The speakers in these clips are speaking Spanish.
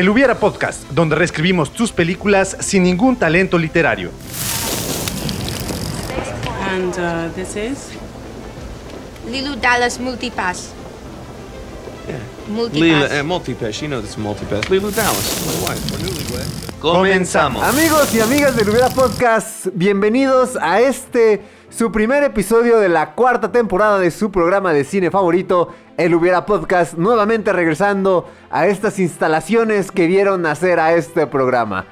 El Hubiera Podcast, donde reescribimos tus películas sin ningún talento literario. And uh, this is? Lilu Dallas Multipass. Multipass. Lila, uh, multipass. You know this multipass. Lila Dallas, my wife. We're newlywed. Comenzamos. Amigos y amigas del Hubiera Podcast, bienvenidos a este, su primer episodio de la cuarta temporada de su programa de cine favorito, El Hubiera Podcast, nuevamente regresando a estas instalaciones que vieron nacer a este programa.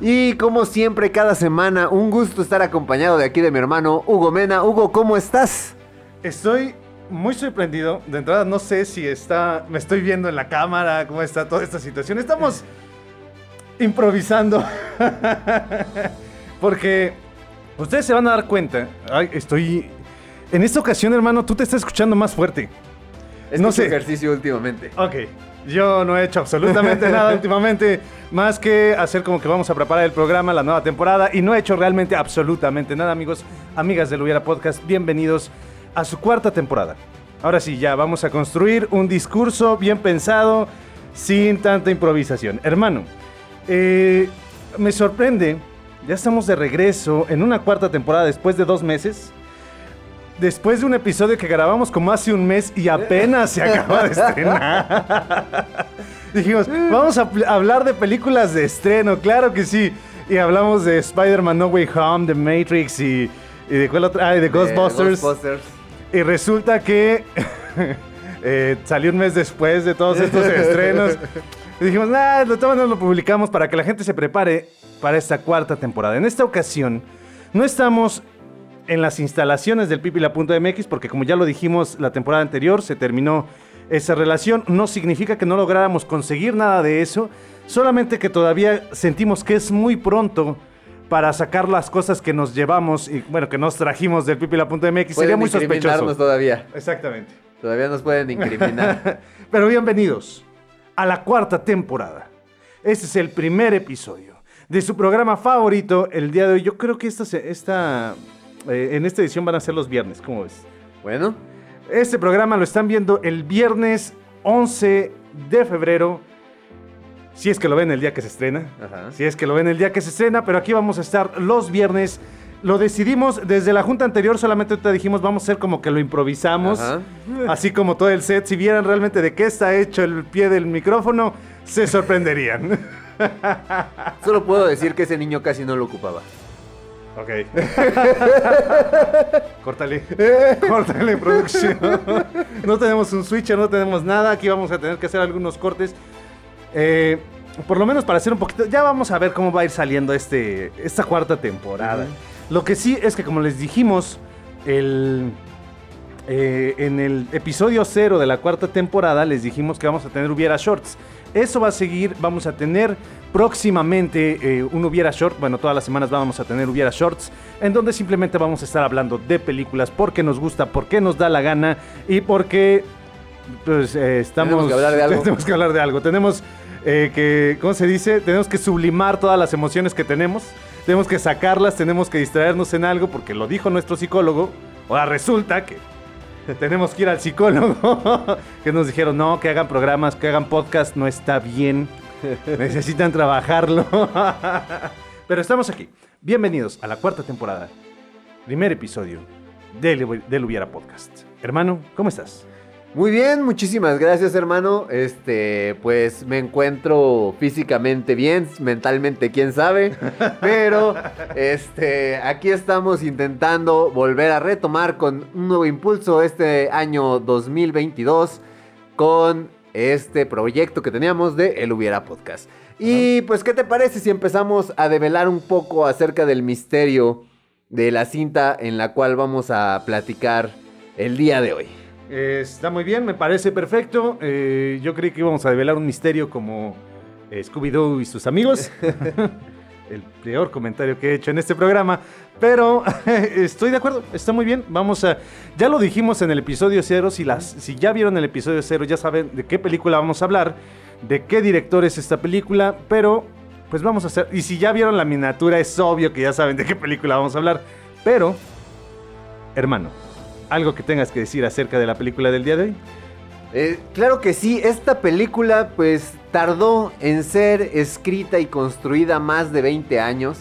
Y como siempre, cada semana, un gusto estar acompañado de aquí de mi hermano Hugo Mena. Hugo, ¿cómo estás? Estoy muy sorprendido. De entrada, no sé si está. Me estoy viendo en la cámara, cómo está toda esta situación. Estamos improvisando. Porque ustedes se van a dar cuenta. Ay, estoy. En esta ocasión, hermano, tú te estás escuchando más fuerte. Es No sé. ejercicio últimamente. Ok. Yo no he hecho absolutamente nada últimamente, más que hacer como que vamos a preparar el programa, la nueva temporada, y no he hecho realmente absolutamente nada, amigos, amigas del Hubiera Podcast. Bienvenidos a su cuarta temporada. Ahora sí, ya vamos a construir un discurso bien pensado, sin tanta improvisación. Hermano, eh, me sorprende, ya estamos de regreso en una cuarta temporada después de dos meses. Después de un episodio que grabamos como hace un mes y apenas se acaba de estrenar. Dijimos, vamos a hablar de películas de estreno, claro que sí. Y hablamos de Spider-Man No Way Home, de Matrix y, y de cuál otra, ah, y de Ghostbusters. Ghostbusters. Y resulta que eh, salió un mes después de todos estos estrenos. Y dijimos, nah, lo tomamos, lo publicamos para que la gente se prepare para esta cuarta temporada. En esta ocasión, no estamos en las instalaciones del pipila.mx porque como ya lo dijimos la temporada anterior, se terminó esa relación. No significa que no lográramos conseguir nada de eso, solamente que todavía sentimos que es muy pronto para sacar las cosas que nos llevamos y bueno, que nos trajimos del pipila.mx. Sería muy incriminarnos sospechoso. todavía. Exactamente. Todavía nos pueden incriminar. Pero bienvenidos a la cuarta temporada. Este es el primer episodio de su programa favorito el día de hoy. Yo creo que esta, esta, eh, en esta edición van a ser los viernes, ¿cómo ves? bueno, Este programa lo están viendo el viernes 11 de febrero. Si es que lo ven el día que se estrena. Ajá. Si es que lo ven el día que se estrena, pero aquí vamos a estar los viernes. Lo decidimos desde la junta anterior, solamente te dijimos vamos a hacer como que lo improvisamos. Ajá. Así como todo el set. Si vieran realmente de qué está hecho el pie del micrófono, se sorprenderían. solo puedo decir que ese niño casi no lo ocupaba. Ok. Córtale. Córtale, producción. No tenemos un switcher, no tenemos nada. Aquí vamos a tener que hacer algunos cortes. Eh, por lo menos para hacer un poquito. Ya vamos a ver cómo va a ir saliendo este, esta cuarta temporada. Lo que sí es que, como les dijimos, el. eh, en el episodio cero de la cuarta temporada les dijimos que vamos a tener Hubiera Shorts. Eso va a seguir, vamos a tener próximamente eh, un Hubiera Short, bueno, todas las semanas vamos a tener Hubiera Shorts, en donde simplemente vamos a estar hablando de películas porque nos gusta, porque nos da la gana y porque pues eh, estamos... Tenemos que hablar de algo. Tenemos que hablar de algo. Tenemos eh, que, ¿cómo se dice? Tenemos que sublimar todas las emociones que tenemos. Tenemos que sacarlas, tenemos que distraernos en algo porque lo dijo nuestro psicólogo. Ahora resulta que tenemos que ir al psicólogo. que nos dijeron, no, que hagan programas, que hagan podcast, no está bien. Necesitan trabajarlo. Pero estamos aquí. Bienvenidos a la cuarta temporada. Primer episodio del, del Podcast. Hermano, ¿cómo estás? Muy bien, muchísimas gracias, hermano. Este, pues me encuentro físicamente bien, mentalmente quién sabe, pero este, aquí estamos intentando volver a retomar con un nuevo impulso este año 2022 con este proyecto que teníamos de El Hubiera Podcast. Y pues, ¿qué te parece si empezamos a develar un poco acerca del misterio de la cinta en la cual vamos a platicar el día de hoy? Eh, está muy bien, me parece perfecto. Eh, yo creí que íbamos a develar un misterio como eh, Scooby-Doo y sus amigos. El peor comentario que he hecho en este programa. Pero estoy de acuerdo, está muy bien. Vamos a. Ya lo dijimos en el episodio cero. Si, las, si ya vieron el episodio cero, ya saben de qué película vamos a hablar, de qué director es esta película. Pero, pues vamos a hacer. Y si ya vieron la miniatura, es obvio que ya saben de qué película vamos a hablar. Pero, hermano, algo que tengas que decir acerca de la película del día de hoy. Eh, claro que sí, esta película pues tardó en ser escrita y construida más de 20 años.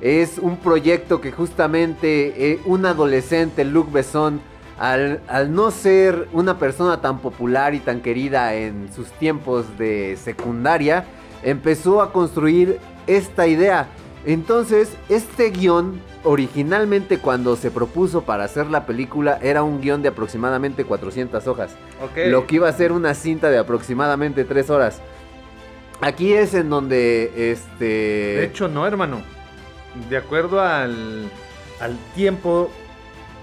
Es un proyecto que justamente eh, un adolescente, Luc Besson, al, al no ser una persona tan popular y tan querida en sus tiempos de secundaria, empezó a construir esta idea. Entonces, este guion, originalmente cuando se propuso para hacer la película, era un guion de aproximadamente 400 hojas. Lo que iba a ser una cinta de aproximadamente 3 horas. Aquí es en donde, este... De hecho, no, hermano. De acuerdo al, al tiempo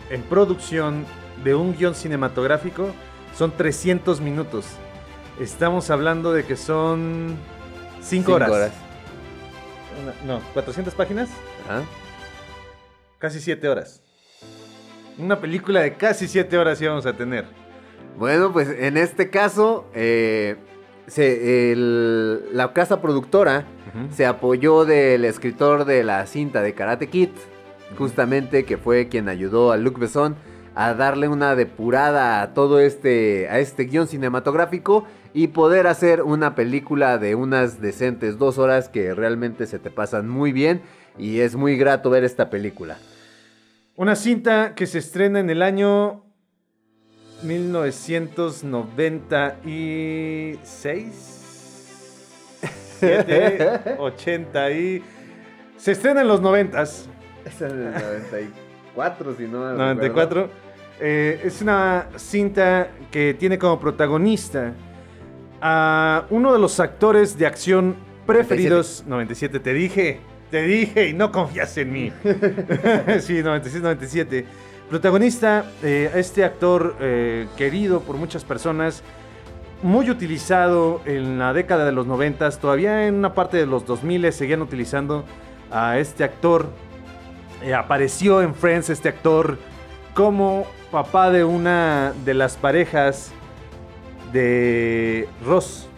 en producción de un guion cinematográfico, son 300 minutos. Estamos hablando de que son 5 cinco horas. horas. No, 400 páginas, Ajá. Casi 7 horas. Una película de casi 7 horas íbamos a tener. Bueno, pues en este caso, eh, se- el- la casa productora se apoyó del escritor de la cinta de Karate Kid, justamente que fue quien ayudó a Luc Besson a darle una depurada a todo este, a este guion cinematográfico y poder hacer una película de unas decentes dos horas que realmente se te pasan muy bien y es muy grato ver esta película. Una cinta que se estrena en el año 1996. 7, 80 y... Se estrena en los 90s. Es en el 94, si no mal 94. Eh, es una cinta que tiene como protagonista a uno de los actores de acción preferidos. 97, te dije, te dije y no confías en mí. sí, 96, 97. Protagonista, eh, este actor eh, querido por muchas personas, muy utilizado en la década de los 90, todavía en una parte de los 2000 seguían utilizando a este actor. Eh, apareció en Friends este actor como papá de una de las parejas de Ross.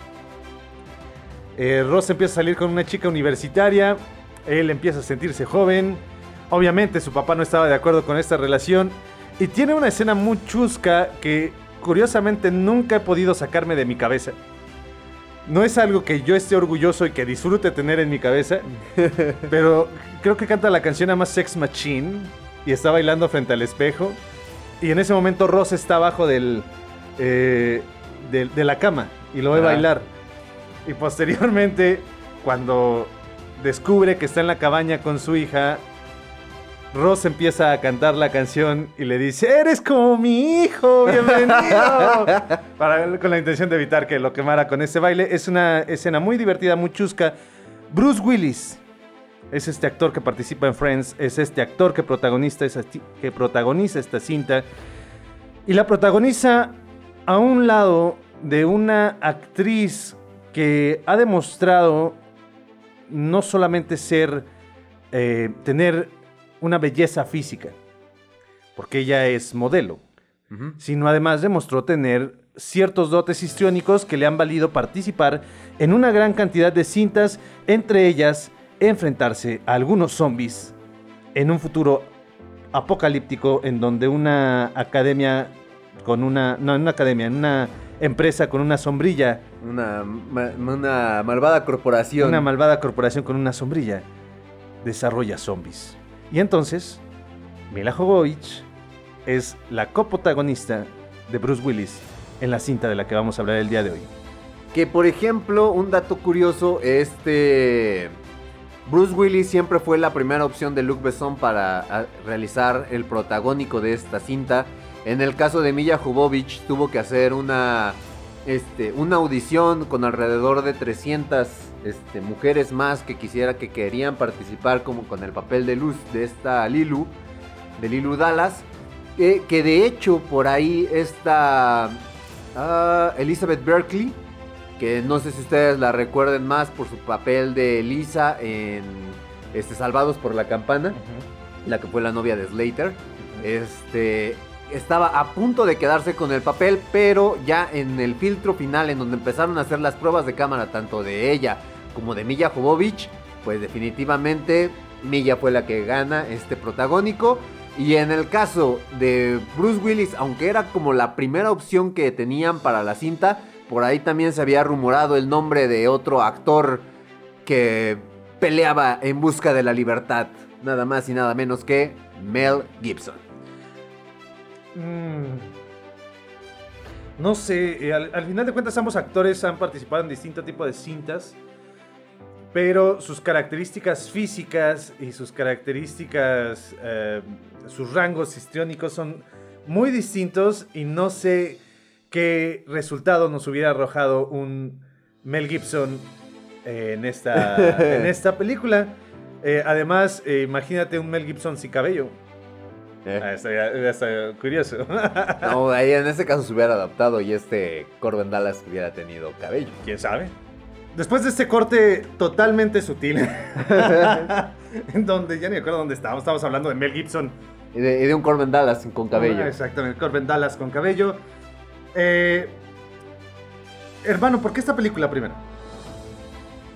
Eh, Ross empieza a salir con una chica universitaria, él empieza a sentirse joven, obviamente su papá no estaba de acuerdo con esta relación y tiene una escena muy chusca que curiosamente nunca he podido sacarme de mi cabeza. No es algo que yo esté orgulloso y que disfrute tener en mi cabeza, pero creo que canta la canción a más Sex Machine y está bailando frente al espejo. Y en ese momento Ross está abajo del, eh, de la cama y lo ve Ajá. bailar. Y posteriormente, cuando descubre que está en la cabaña con su hija, Ross empieza a cantar la canción y le dice, eres como mi hijo, bienvenido. Para, con la intención de evitar que lo quemara con ese baile. Es una escena muy divertida, muy chusca. Bruce Willis es este actor que participa en Friends, es este actor que ti- que protagoniza esta cinta. Y la protagoniza a un lado de una actriz que ha demostrado no solamente ser, eh, tener una belleza física, porque ella es modelo, sino además demostró tener ciertos dotes histriónicos que le han valido participar en una gran cantidad de cintas, entre ellas enfrentarse a algunos zombies en un futuro apocalíptico en donde una academia con una no en una academia, en una empresa con una sombrilla, Una, ma- una malvada corporación. una malvada corporación con una sombrilla desarrolla zombies. Y entonces Mila Jovovich es la coprotagonista de Bruce Willis en la cinta de la que vamos a hablar el día de hoy. Que por ejemplo, un dato curioso, este Bruce Willis siempre fue la primera opción de Luc Besson para realizar el protagónico de esta cinta. En el caso de Milla Jovovich tuvo que hacer una este, una audición con alrededor de 300 este, mujeres más que quisiera que querían participar como con el papel de luz de esta Lilu, de Lilu Dallas, que, que de hecho por ahí está ah, Elizabeth Berkley, que no sé si ustedes la recuerden más por su papel de Lisa en este, Salvados por la Campana, la que fue la novia de Slater. Este estaba a punto de quedarse con el papel, pero ya en el filtro final, en donde empezaron a hacer las pruebas de cámara, tanto de ella como de Milla Jovovich, pues definitivamente Milla fue la que gana este protagónico. Y en el caso de Bruce Willis, aunque era como la primera opción que tenían para la cinta, por ahí también se había rumorado el nombre de otro actor que peleaba en busca de la libertad. Nada más y nada menos que Mel Gibson. Mm. No sé, eh, al, al final de cuentas ambos actores han participado en distintos tipos de cintas, pero sus características físicas y sus características, eh, sus rangos histriónicos son muy distintos y no sé qué resultado nos hubiera arrojado un Mel Gibson eh, en, esta, en esta película. Eh, además, eh, imagínate un Mel Gibson sin cabello. Eh, Ah, estaría- estaría curioso. No, ahí en ese caso se hubiera adaptado y este Corbin Dallas hubiera tenido cabello. ¿Quién sabe? Después de este corte totalmente sutil, en donde ya ni me acuerdo dónde estábamos, estábamos hablando de Mel Gibson. Y de, y de un Corbin Dallas con cabello. Ah, exactamente, Corbin Dallas con cabello. Eh, hermano, ¿por qué esta película primero?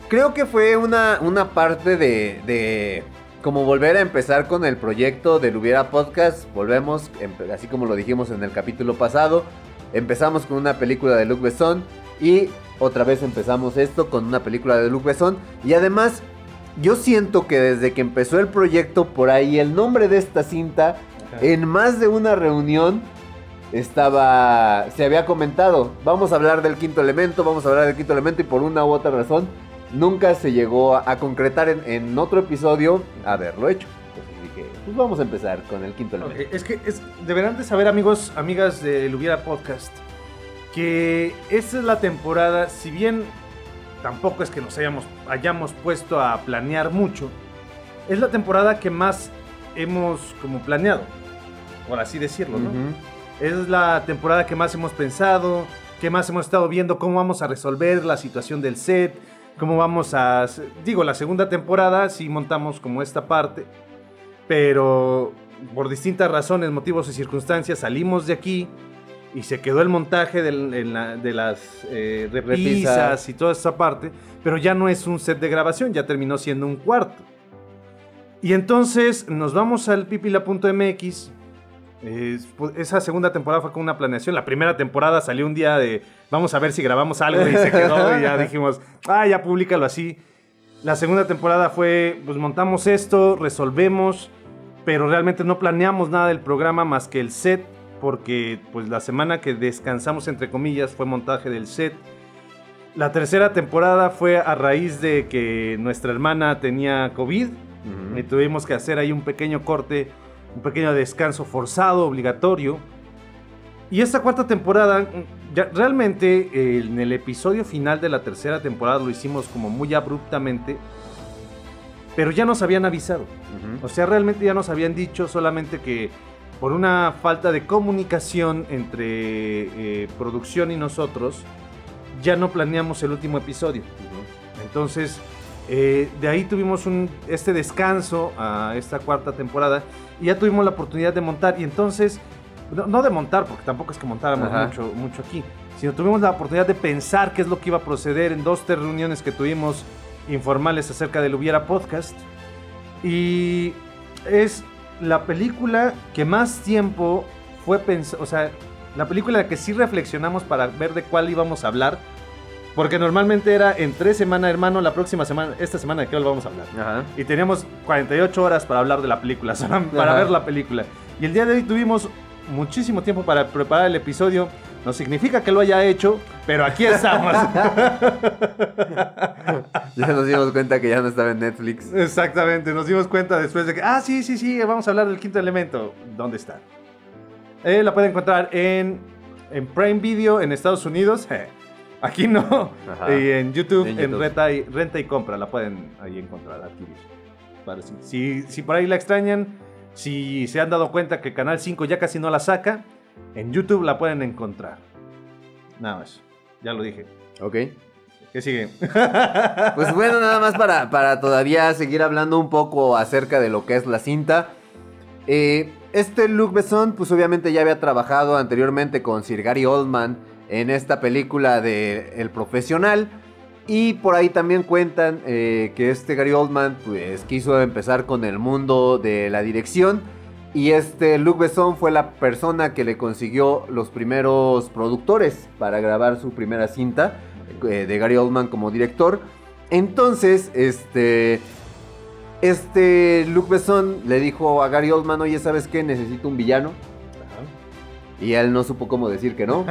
Creo que fue una, una parte de, de como volver a empezar con el proyecto del Hubiera Podcast. Volvemos, empe- así como lo dijimos en el capítulo pasado. Empezamos con una película de Luc Besson y otra vez empezamos esto con una película de Luc Besson. Y además, yo siento que desde que empezó el proyecto por ahí, el nombre de esta cinta, en más de una reunión, estaba, se había comentado, vamos a hablar del quinto elemento, vamos a hablar del quinto elemento y por una u otra razón nunca se llegó a, a concretar en, en otro episodio haberlo hecho. Entonces dije, pues vamos a empezar con el quinto elemento. Es que es, deberán de saber, amigos, amigas del Hubiera Podcast, que esta es la temporada, si bien tampoco es que nos hayamos, hayamos puesto a planear mucho, es la temporada que más hemos como planeado, por así decirlo, ¿no? Es la temporada que más hemos pensado, que más hemos estado viendo cómo vamos a resolver la situación del set, cómo vamos a... Digo, la segunda temporada sí montamos como esta parte, pero por distintas razones, motivos y circunstancias salimos de aquí y se quedó el montaje del- en la- de las eh, repisas, y toda esa parte, pero ya no es un set de grabación, ya terminó siendo un cuarto. Y entonces nos vamos al pipila.mx. eh, esa segunda temporada fue con una planeación. La primera temporada salió un día de vamos a ver si grabamos algo y se quedó y ya dijimos, ah, ya públicalo así. La segunda temporada fue, pues montamos esto, resolvemos, pero realmente no planeamos nada del programa más que el set, porque pues la semana que descansamos entre comillas fue montaje del set. La tercera temporada fue a raíz de que nuestra hermana tenía COVID Ujú. y tuvimos que hacer ahí un pequeño corte, un pequeño descanso forzado, obligatorio. Y esta cuarta temporada, ya, realmente eh, en el episodio final de la tercera temporada lo hicimos como muy abruptamente, pero ya nos habían avisado. O sea, realmente ya nos habían dicho solamente que por una falta de comunicación entre eh, producción y nosotros, ya no planeamos el último episodio. Entonces, eh, de ahí tuvimos un, este descanso a esta cuarta temporada y ya tuvimos la oportunidad de montar. Y entonces, no, no de montar, porque tampoco es que montáramos Ajá. mucho, mucho aquí, sino tuvimos la oportunidad de pensar qué es lo que iba a proceder en dos, tres reuniones que tuvimos informales acerca del Hubiera Podcast. Y es la película que más tiempo fue pensada, o sea, la película que sí reflexionamos para ver de cuál íbamos a hablar. Porque normalmente era en tres semanas, hermano, la próxima semana, esta semana de qué vamos a hablar. Ajá. Y teníamos 48 horas para hablar de la película, para Ajá. ver la película. Y el día de hoy tuvimos muchísimo tiempo para preparar el episodio. No significa que lo haya hecho, pero aquí estamos. Ya nos dimos cuenta que ya no estaba en Netflix. Exactamente, nos dimos cuenta después de que, ah, sí, sí, sí, vamos a hablar del quinto elemento. ¿Dónde está? Eh, la pueden encontrar en, en Prime Video en Estados Unidos. Eh, Aquí no. Ajá. Y en YouTube, En renta, y, renta y compra, la pueden ahí encontrar, adquirir. Para si, si, si por ahí la extrañan, si se han dado cuenta que Canal 5 ya casi no la saca, en YouTube la pueden encontrar. Nada más, ya lo dije. Ok. ¿Qué sigue? Pues bueno, nada más para, para todavía seguir hablando un poco acerca de lo que es la cinta. Eh, este Luc Besson, pues obviamente ya había trabajado anteriormente con Sir Gary Oldman en esta película de El Profesional. Y por ahí también cuentan eh, que este Gary Oldman pues quiso empezar con el mundo de la dirección. Y este Luc Besson fue la persona que le consiguió los primeros productores para grabar su primera cinta eh, de Gary Oldman como director. Entonces, este este Luc Besson le dijo a Gary Oldman, "Oye, ¿sabes qué? Necesito un villano." Y él no supo cómo decir que no.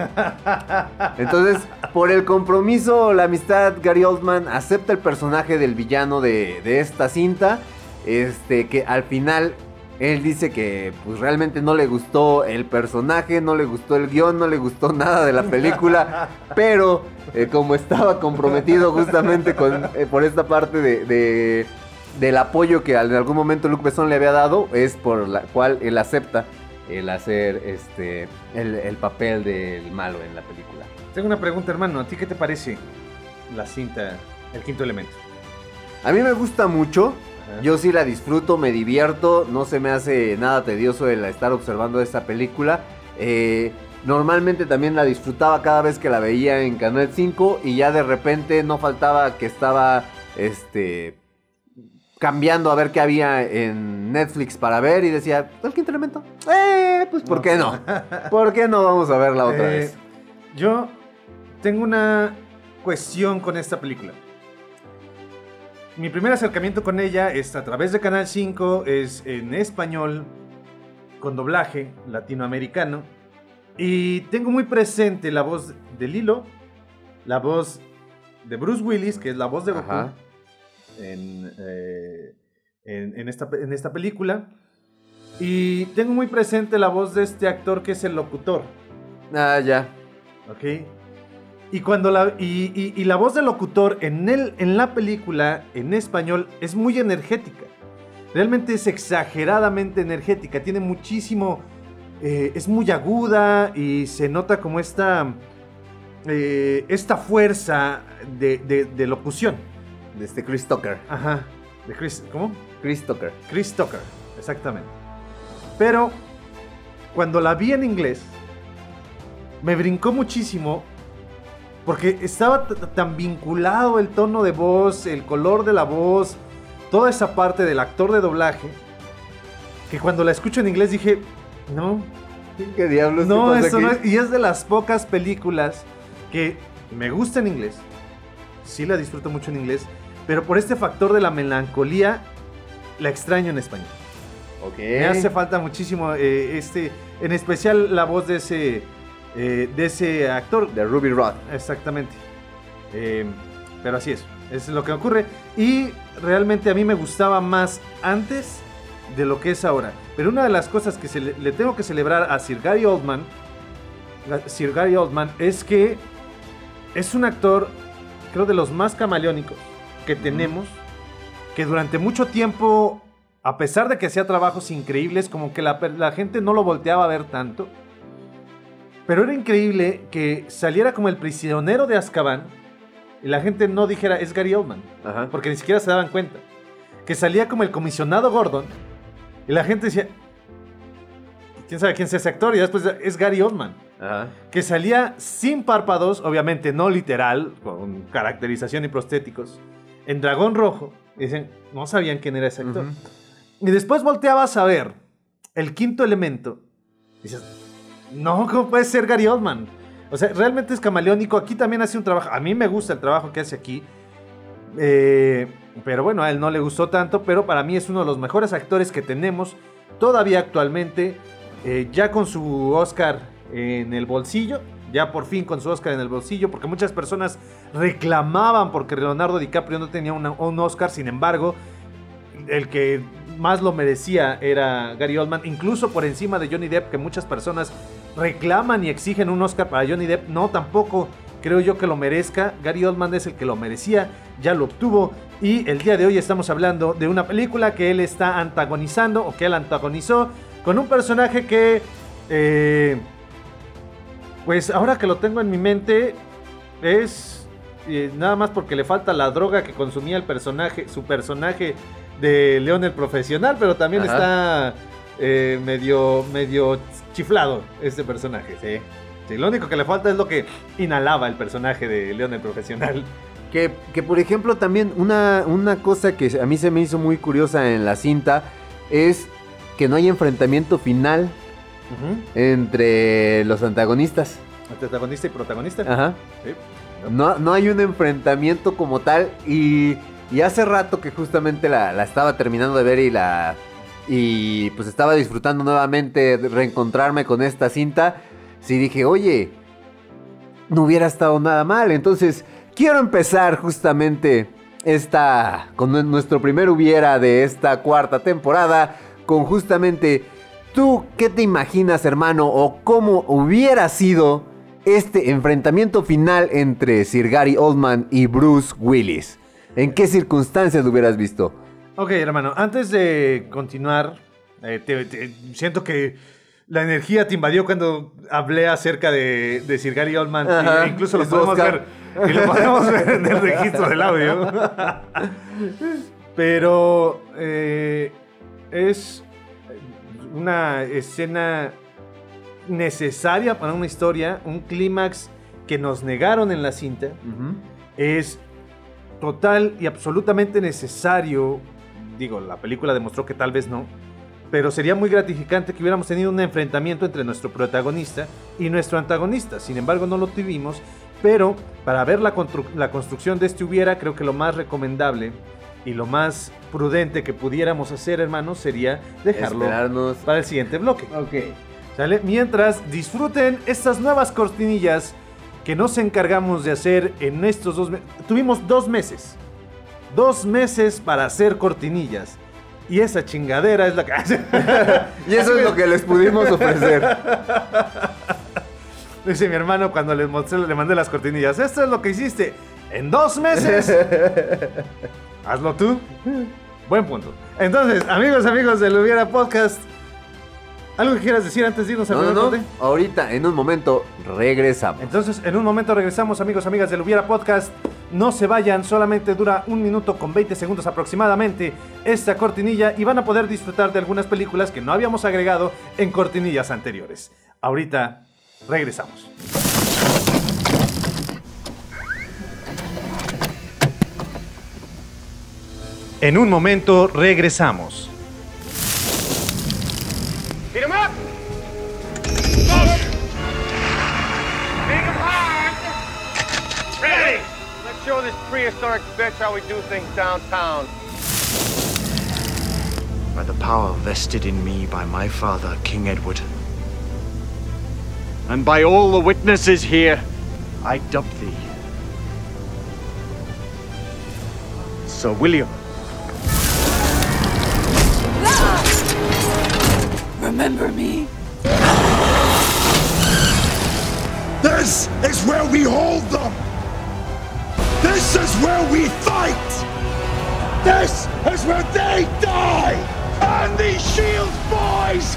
Entonces, por el compromiso, la amistad, Gary Oldman acepta el personaje del villano de, de esta cinta. Este, que al final él dice que pues realmente no le gustó el personaje, no le gustó el guion, no le gustó nada de la película. pero eh, como estaba comprometido justamente con, eh, por esta parte de, de- del apoyo que en algún momento Luc Besson le había dado, es por la cual él acepta el hacer este el, el papel del malo en la película. Tengo una pregunta, hermano. ¿A ti qué te parece la cinta El Quinto Elemento? A mí me gusta mucho. Ajá. Yo sí la disfruto, me divierto, no se me hace nada tedioso el estar observando esta película. Eh, normalmente también la disfrutaba cada vez que la veía en Canal 5 y ya de repente no faltaba que estaba este cambiando a ver qué había en Netflix para ver y decía, ¿el quinto elemento? Eh, pues ¿por qué no? ¿Por qué no vamos a verla otra Eh, vez? Yo tengo una cuestión con esta película. Mi primer acercamiento con ella es a través de Canal 5, es en español, con doblaje latinoamericano. Y tengo muy presente la voz de Lilo, la voz de Bruce Willis, que es la voz de Goku, Ajá. En, eh, en- en esta, en esta película. Y tengo muy presente la voz de este actor que es el locutor. Ah, ya. ¿Ok? Y cuando la. Y, y- y la voz del locutor en, el, en la película, en español, es muy energética. Realmente es exageradamente energética. Tiene muchísimo. eh, es muy aguda y se nota como esta. eh, esta fuerza de, de- de locución. De este Chris Tucker. Ajá. De Chris. ¿Cómo? Chris Tucker. Chris Tucker, exactamente. Pero cuando la vi en inglés, me brincó muchísimo porque estaba tan vinculado el tono de voz, el color de la voz, toda esa parte del actor de doblaje, que cuando la escucho en inglés dije, no, ¿Qué diablos? ¿Qué no, pasa eso aquí? no es. Y es de las pocas películas que me gusta en inglés. Sí la disfruto mucho en inglés. Pero por este factor de la melancolía, la extraño en español. Me hace falta muchísimo eh, este, en especial la voz de ese, eh, de ese actor. De Ruby Rod. Exactamente. Eh, pero así es, es lo que ocurre. Y realmente a mí me gustaba más antes de lo que es ahora. Pero una de las cosas que se le, le tengo que celebrar a Sir Gary Oldman, Sir Gary Oldman, es que es un actor, creo, de los más camaleónicos que tenemos, que durante mucho tiempo, a pesar de que hacía trabajos increíbles, como que la, gente no lo volteaba a ver tanto. Pero era increíble que saliera como el prisionero de Azkaban y la gente no dijera es Gary Oldman, Ajá. porque ni siquiera se daban cuenta. Que salía como el comisionado Gordon y la gente decía, ¿quién sabe quién es ese actor? Y después es Gary Oldman. Ajá. Que salía sin párpados, obviamente no literal, con caracterización y prostéticos, en dragón rojo. Dicen, no sabían quién era ese actor. Y después volteabas a ver el quinto elemento. Dices, no, ¿cómo puede ser Gary Oldman? O sea, realmente es camaleónico. Aquí también hace un trabajo. A mí me gusta el trabajo que hace aquí. Eh, pero bueno, a él no le gustó tanto. Pero para mí es uno de los mejores actores que tenemos todavía actualmente. eh, ya con su Oscar en el bolsillo. Ya por fin con su Oscar en el bolsillo. Porque muchas personas reclamaban porque Leonardo DiCaprio no tenía un Oscar. Sin embargo, el que más lo merecía era Gary Oldman, incluso por encima de Johnny Depp, que muchas personas reclaman y exigen un Oscar para Johnny Depp. No, tampoco creo yo que lo merezca. Gary Oldman es el que lo merecía, ya lo obtuvo. Y el día de hoy estamos hablando de una película que él está antagonizando, o que él antagonizó, con un personaje que, eh, pues ahora que lo tengo en mi mente, es eh, nada más porque le falta la droga que consumía el personaje, su personaje de León el Profesional, pero también Ajá. está eh, medio, medio chiflado este personaje. Sí. Sí, lo único que le falta es lo que inhalaba el personaje de León el Profesional. Que, que, por ejemplo también una, una cosa que a mí se me hizo muy curiosa en la cinta es que no hay enfrentamiento final entre los antagonistas. Protagonista y protagonista. Ajá. Sí. No, no hay un enfrentamiento como tal y, y hace rato que justamente la, la estaba terminando de ver y la y pues estaba disfrutando nuevamente de reencontrarme con esta cinta. Sí dije, oye, no hubiera estado nada mal. Entonces quiero empezar justamente esta con nue- nuestro primer hubiera de esta cuarta temporada con justamente tú qué te imaginas hermano o cómo hubiera sido este enfrentamiento final entre Sir Gary Oldman y Bruce Willis. ¿En qué circunstancias lo hubieras visto? Ok, hermano, antes de continuar, eh, te- te- siento que la energía te invadió cuando hablé acerca de, de Sir Gary Oldman. Ajá, e incluso lo podemos Oscar. ver. Y lo podemos ver en el registro del audio. Pero eh, es una escena necesaria para una historia, un clímax que nos negaron en la cinta es total y absolutamente necesario. Digo, la película demostró que tal vez no. Pero sería muy gratificante que hubiéramos tenido un enfrentamiento entre nuestro protagonista y nuestro antagonista. Sin embargo, no lo tuvimos. Pero para ver la, constru- la construcción de este hubiera, creo que lo más recomendable y lo más prudente que pudiéramos hacer, hermanos, sería dejarlo Esperarnos. para el siguiente bloque. Ok. ¿Sale? Mientras disfruten estas nuevas cortinillas que nos encargamos de hacer en estos dos meses. Tuvimos dos meses. Dos meses para hacer cortinillas. Y esa chingadera es la que... Y eso es lo que les pudimos ofrecer. Dice mi hermano cuando le, mostré, le mandé las cortinillas. Esto es lo que hiciste en dos meses. Hazlo tú. Buen punto. Entonces, amigos, amigos del Hubiera Podcast. ¿Algo que quieras decir antes de irnos al No, no? Ahorita, en un momento, regresamos. Entonces, en un momento regresamos, amigos, amigas del Hubiera Podcast. No se vayan, solamente dura un minuto con 20 segundos aproximadamente esta cortinilla y van a poder disfrutar de algunas películas que no habíamos agregado en cortinillas anteriores. Ahorita regresamos. En un momento regresamos. Beat him up! Big! Ready! Let's show this prehistoric bitch how we do things downtown. by the power vested in me by my father, King Edward. And by all the witnesses here, I dub thee Sir William. Remember me? This is where we hold them! This is where we fight! This is where they die! And these shield boys!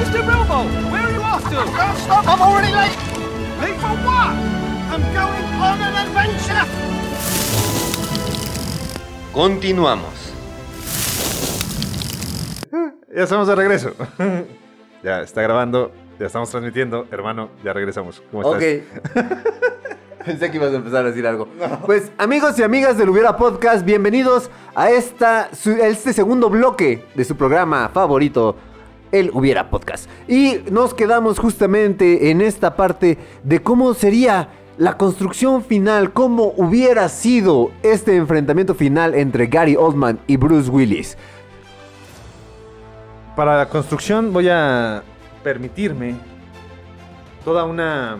Mr. Bilbo, where are you off to? Don't stop, I'm already late! Late for what? I'm going on an adventure! Continuamos. Ya estamos de regreso. ya está grabando, ya estamos transmitiendo. Hermano, ya regresamos. ¿Cómo estás? Ok. Pensé que ibas a empezar a decir algo. Pues amigos y amigas del Hubiera Podcast, bienvenidos a esta, su- a este segundo bloque de su programa favorito, el Hubiera Podcast. Y nos quedamos justamente en esta parte de cómo sería la construcción final, cómo hubiera sido este enfrentamiento final entre Gary Oldman y Bruce Willis. Para la construcción voy a permitirme toda una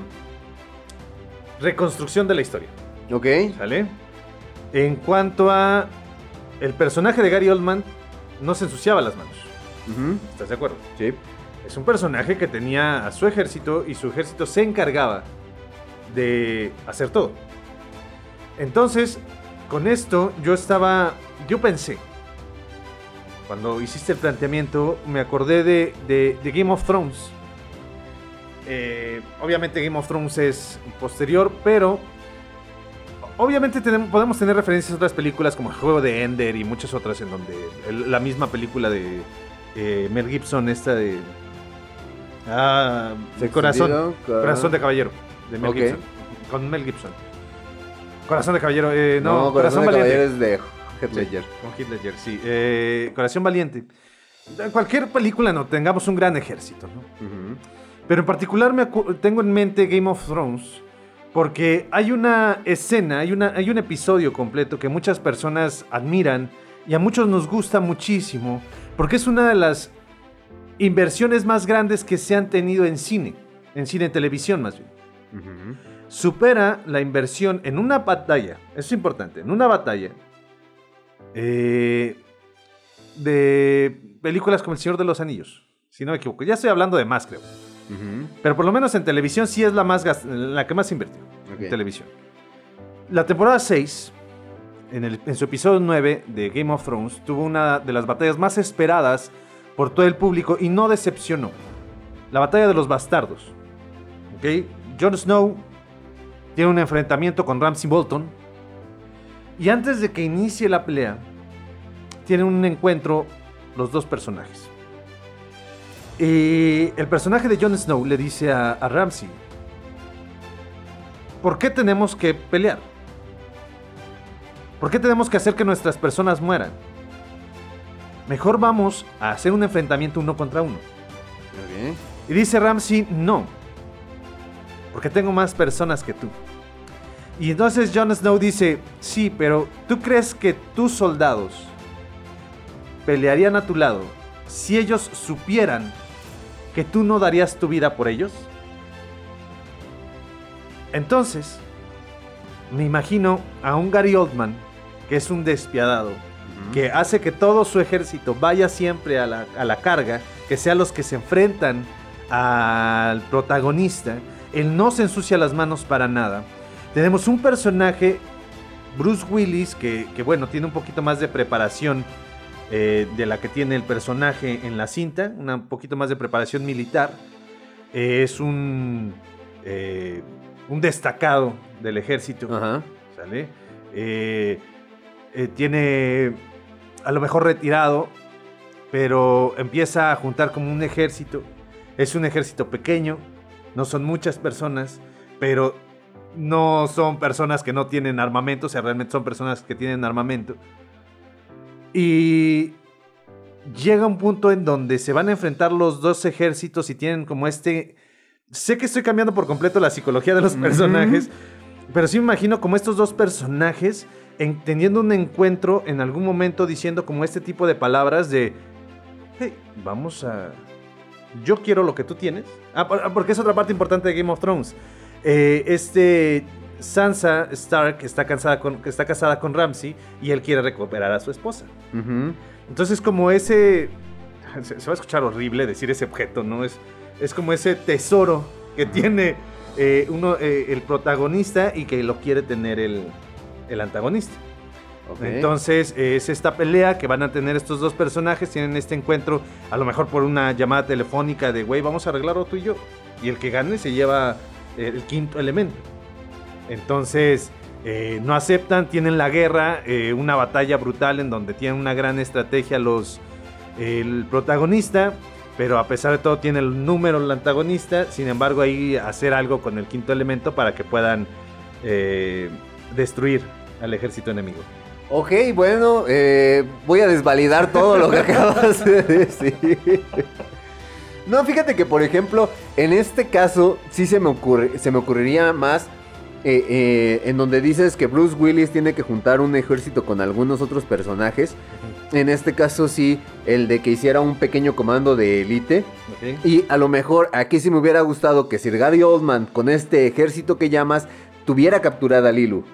reconstrucción de la historia. ¿Ok? ¿Sale? En cuanto a el personaje de Gary Oldman, no se ensuciaba las manos. ¿Estás de acuerdo? Sí. Es un personaje que tenía a su ejército y su ejército se encargaba de hacer todo. Entonces, con esto yo estaba, yo pensé, cuando hiciste el planteamiento, me acordé de, de- de Game of Thrones. Eh, obviamente Game of Thrones es posterior, pero obviamente tenemos- podemos tener referencias a otras películas como el juego de Ender y muchas otras en donde el- la misma película de eh, Mel Gibson, esta de... Ah, Sexo Corazón. Corazón de Caballero. De Mel. Gibson. Con Mel Gibson. Corazón de Caballero. eh, no, No, Corazón, de Valiente. Caballero es de Heath Sí, con Heath Ledger, sí. Eh, Corazón Valiente. En cualquier película no tengamos un gran ejército, ¿no? Pero en particular me tengo en mente Game of Thrones porque hay una escena, hay, una, hay un episodio completo que muchas personas admiran y a muchos nos gusta muchísimo porque es una de las inversiones más grandes que se han tenido en cine, en cine y televisión más bien. Supera la inversión en una batalla, eso es importante, en una batalla eh, de películas como El Señor de los Anillos, si no me equivoco. Ya estoy hablando de más, creo. Pero por lo menos en televisión sí es la, más la que más invirtió. En televisión. La temporada 6, en, el- en su episodio 9 de Game of Thrones, tuvo una de las batallas más esperadas por todo el público y no decepcionó. La batalla de los bastardos. ¿Ok? Jon Snow tiene un enfrentamiento con Ramsay Bolton. Y antes de que inicie la pelea, tienen un encuentro los dos personajes. Y el personaje de Jon Snow le dice a, a Ramsay, ¿por qué tenemos que pelear? ¿Por qué tenemos que hacer que nuestras personas mueran? Mejor vamos a hacer un enfrentamiento uno contra uno. Y dice Ramsay, no, porque tengo más personas que tú. Y entonces Jon Snow dice, sí, pero ¿tú crees que tus soldados pelearían a tu lado si ellos supieran que tú no darías tu vida por ellos? Entonces, me imagino a un Gary Oldman, que es un despiadado, que hace que todo su ejército vaya siempre a la, a la carga, que sean los que se enfrentan al protagonista. Él no se ensucia las manos para nada. Tenemos un personaje, Bruce Willis, que, que, bueno, tiene un poquito más de preparación eh, de la que tiene el personaje en la cinta, una- un poquito más de preparación militar. Eh, es un, eh, un destacado del ejército. Ajá. ¿Sale? Tiene a lo mejor retirado, pero empieza a juntar como un ejército. Es un ejército pequeño, no son muchas personas, pero no son personas que no tienen armamento, o sea, realmente son personas que tienen armamento. Y llega un punto en donde se van a enfrentar los dos ejércitos y tienen como este... Sé que estoy cambiando por completo la psicología de los personajes, pero sí me imagino como estos dos personajes en- teniendo un encuentro en algún momento diciendo como este tipo de palabras de, hey, vamos a... Yo quiero lo que tú tienes. Ah, por- porque es otra parte importante de Game of Thrones. Eh, este Sansa Stark está, cansada con, está casada con Ramsay y él quiere recuperar a su esposa. Ujú. Entonces como ese... Se, se va a escuchar horrible decir ese objeto, ¿no? Es, es como ese tesoro que tiene eh, uno, eh, el protagonista y que lo quiere tener el, el antagonista. Entonces eh, es esta pelea que van a tener estos dos personajes, tienen este encuentro a lo mejor por una llamada telefónica de, güey, vamos a arreglarlo tú y yo. Y el que gane se lleva el quinto elemento. Entonces eh, no aceptan, tienen la guerra, eh, una batalla brutal en donde tienen una gran estrategia los, el protagonista. Pero a pesar de todo tiene el número el antagonista, sin embargo ahí hacer algo con el quinto elemento para que puedan eh, destruir al ejército enemigo. Ok, bueno, voy a desvalidar todo lo que acabas de decir. No, fíjate que, por ejemplo, en este caso sí se me, ocurre, se me ocurriría más eh, eh, en donde dices que Bruce Willis tiene que juntar un ejército con algunos otros personajes. En este caso sí, el de que hiciera un pequeño comando de élite. Y a lo mejor aquí sí me hubiera gustado que Sir Gary Oldman con este ejército que llamas tuviera capturada a Lilu.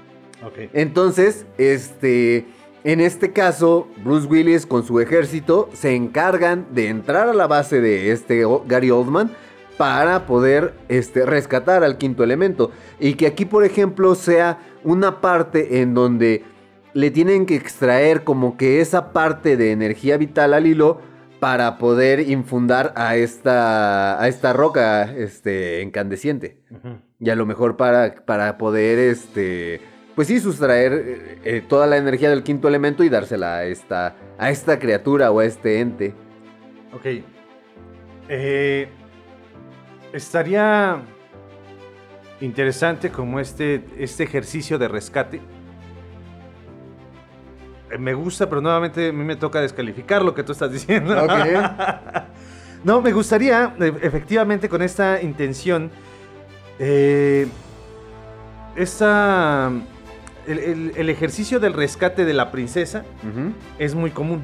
Entonces, este, en este caso, Bruce Willis con su ejército se encargan de entrar a la base de este Gary Oldman para poder este, rescatar al quinto elemento. Y que aquí, por ejemplo, sea una parte en donde le tienen que extraer como que esa parte de energía vital al hilo para poder infundar a esta, a esta roca este, incandescente. Y a lo mejor para, para poder, este, pues sí, sustraer eh, eh, toda la energía del quinto elemento y dársela a esta, a esta criatura o a este ente. Ok. Eh, estaría interesante como este, este ejercicio de rescate. eh, me gusta, pero nuevamente a mí me toca descalificar lo que tú estás diciendo. Ok. no, me gustaría, e- efectivamente, con esta intención, eh, esta, el, el- el ejercicio del rescate de la princesa es muy común.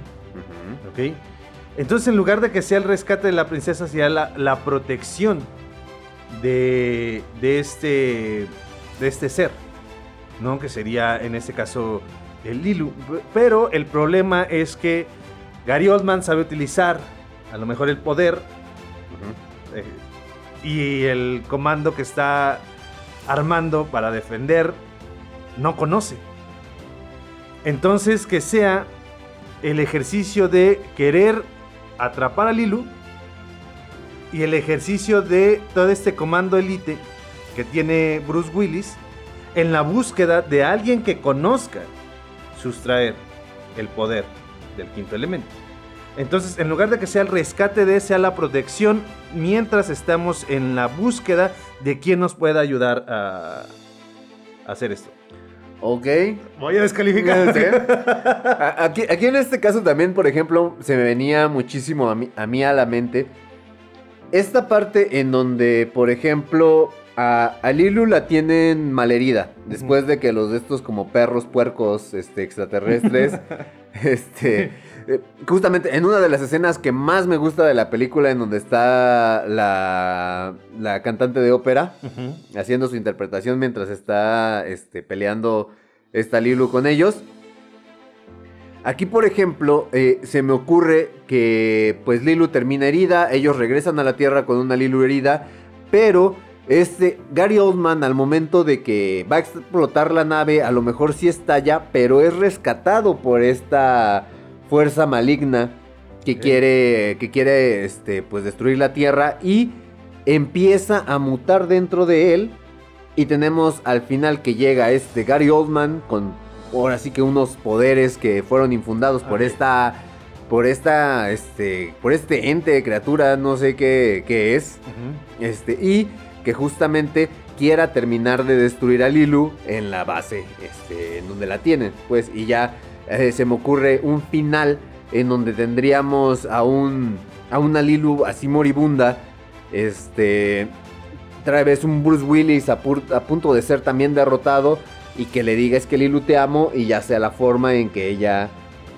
¿ok? Entonces, en lugar de que sea el rescate de la princesa, sea la, la protección de, de, este, de este ser, ¿no? Que sería, en este caso, el Lilu. Pero el problema es que Gary Oldman sabe utilizar, a lo mejor, el poder eh, y el comando que está armando para defender no conoce. Entonces, que sea el ejercicio de querer atrapar a Lilu y el ejercicio de todo este comando elite que tiene Bruce Willis en la búsqueda de alguien que conozca sustraer el poder del quinto elemento. Entonces, en lugar de que sea el rescate de, sea la protección mientras estamos en la búsqueda de quién nos pueda ayudar a hacer esto. Ok. Voy a descalificar. Sí. Aquí, aquí en este caso también, por ejemplo, se me venía muchísimo a mí, a mí a la mente esta parte en donde, por ejemplo, a, a Lilu la tienen malherida después de que los de estos como perros puercos este, extraterrestres, este, eh, justamente en una de las escenas que más me gusta de la película en donde está la, la cantante de ópera haciendo su interpretación mientras está este, peleando esta Lilu con ellos. Aquí, por ejemplo, eh, se me ocurre que pues Lilu termina herida, ellos regresan a la Tierra con una Lilu herida, pero este Gary Oldman al momento de que va a explotar la nave, a lo mejor sí estalla, pero es rescatado por esta fuerza maligna que quiere que quiere este pues destruir la Tierra y empieza a mutar dentro de él. Y tenemos al final que llega este Gary Oldman con ahora sí que unos poderes que fueron infundados por esta por esta este por este ente criatura no sé qué, qué es. Este y que justamente quiera terminar de destruir a Lilu en la base este en donde la tienen pues y ya eh, se me ocurre un final en donde tendríamos a un a una Lilu así moribunda este otra vez un Bruce Willis a, pur- a punto de ser también derrotado y que le diga es que Lilu te amo y ya sea la forma en que ella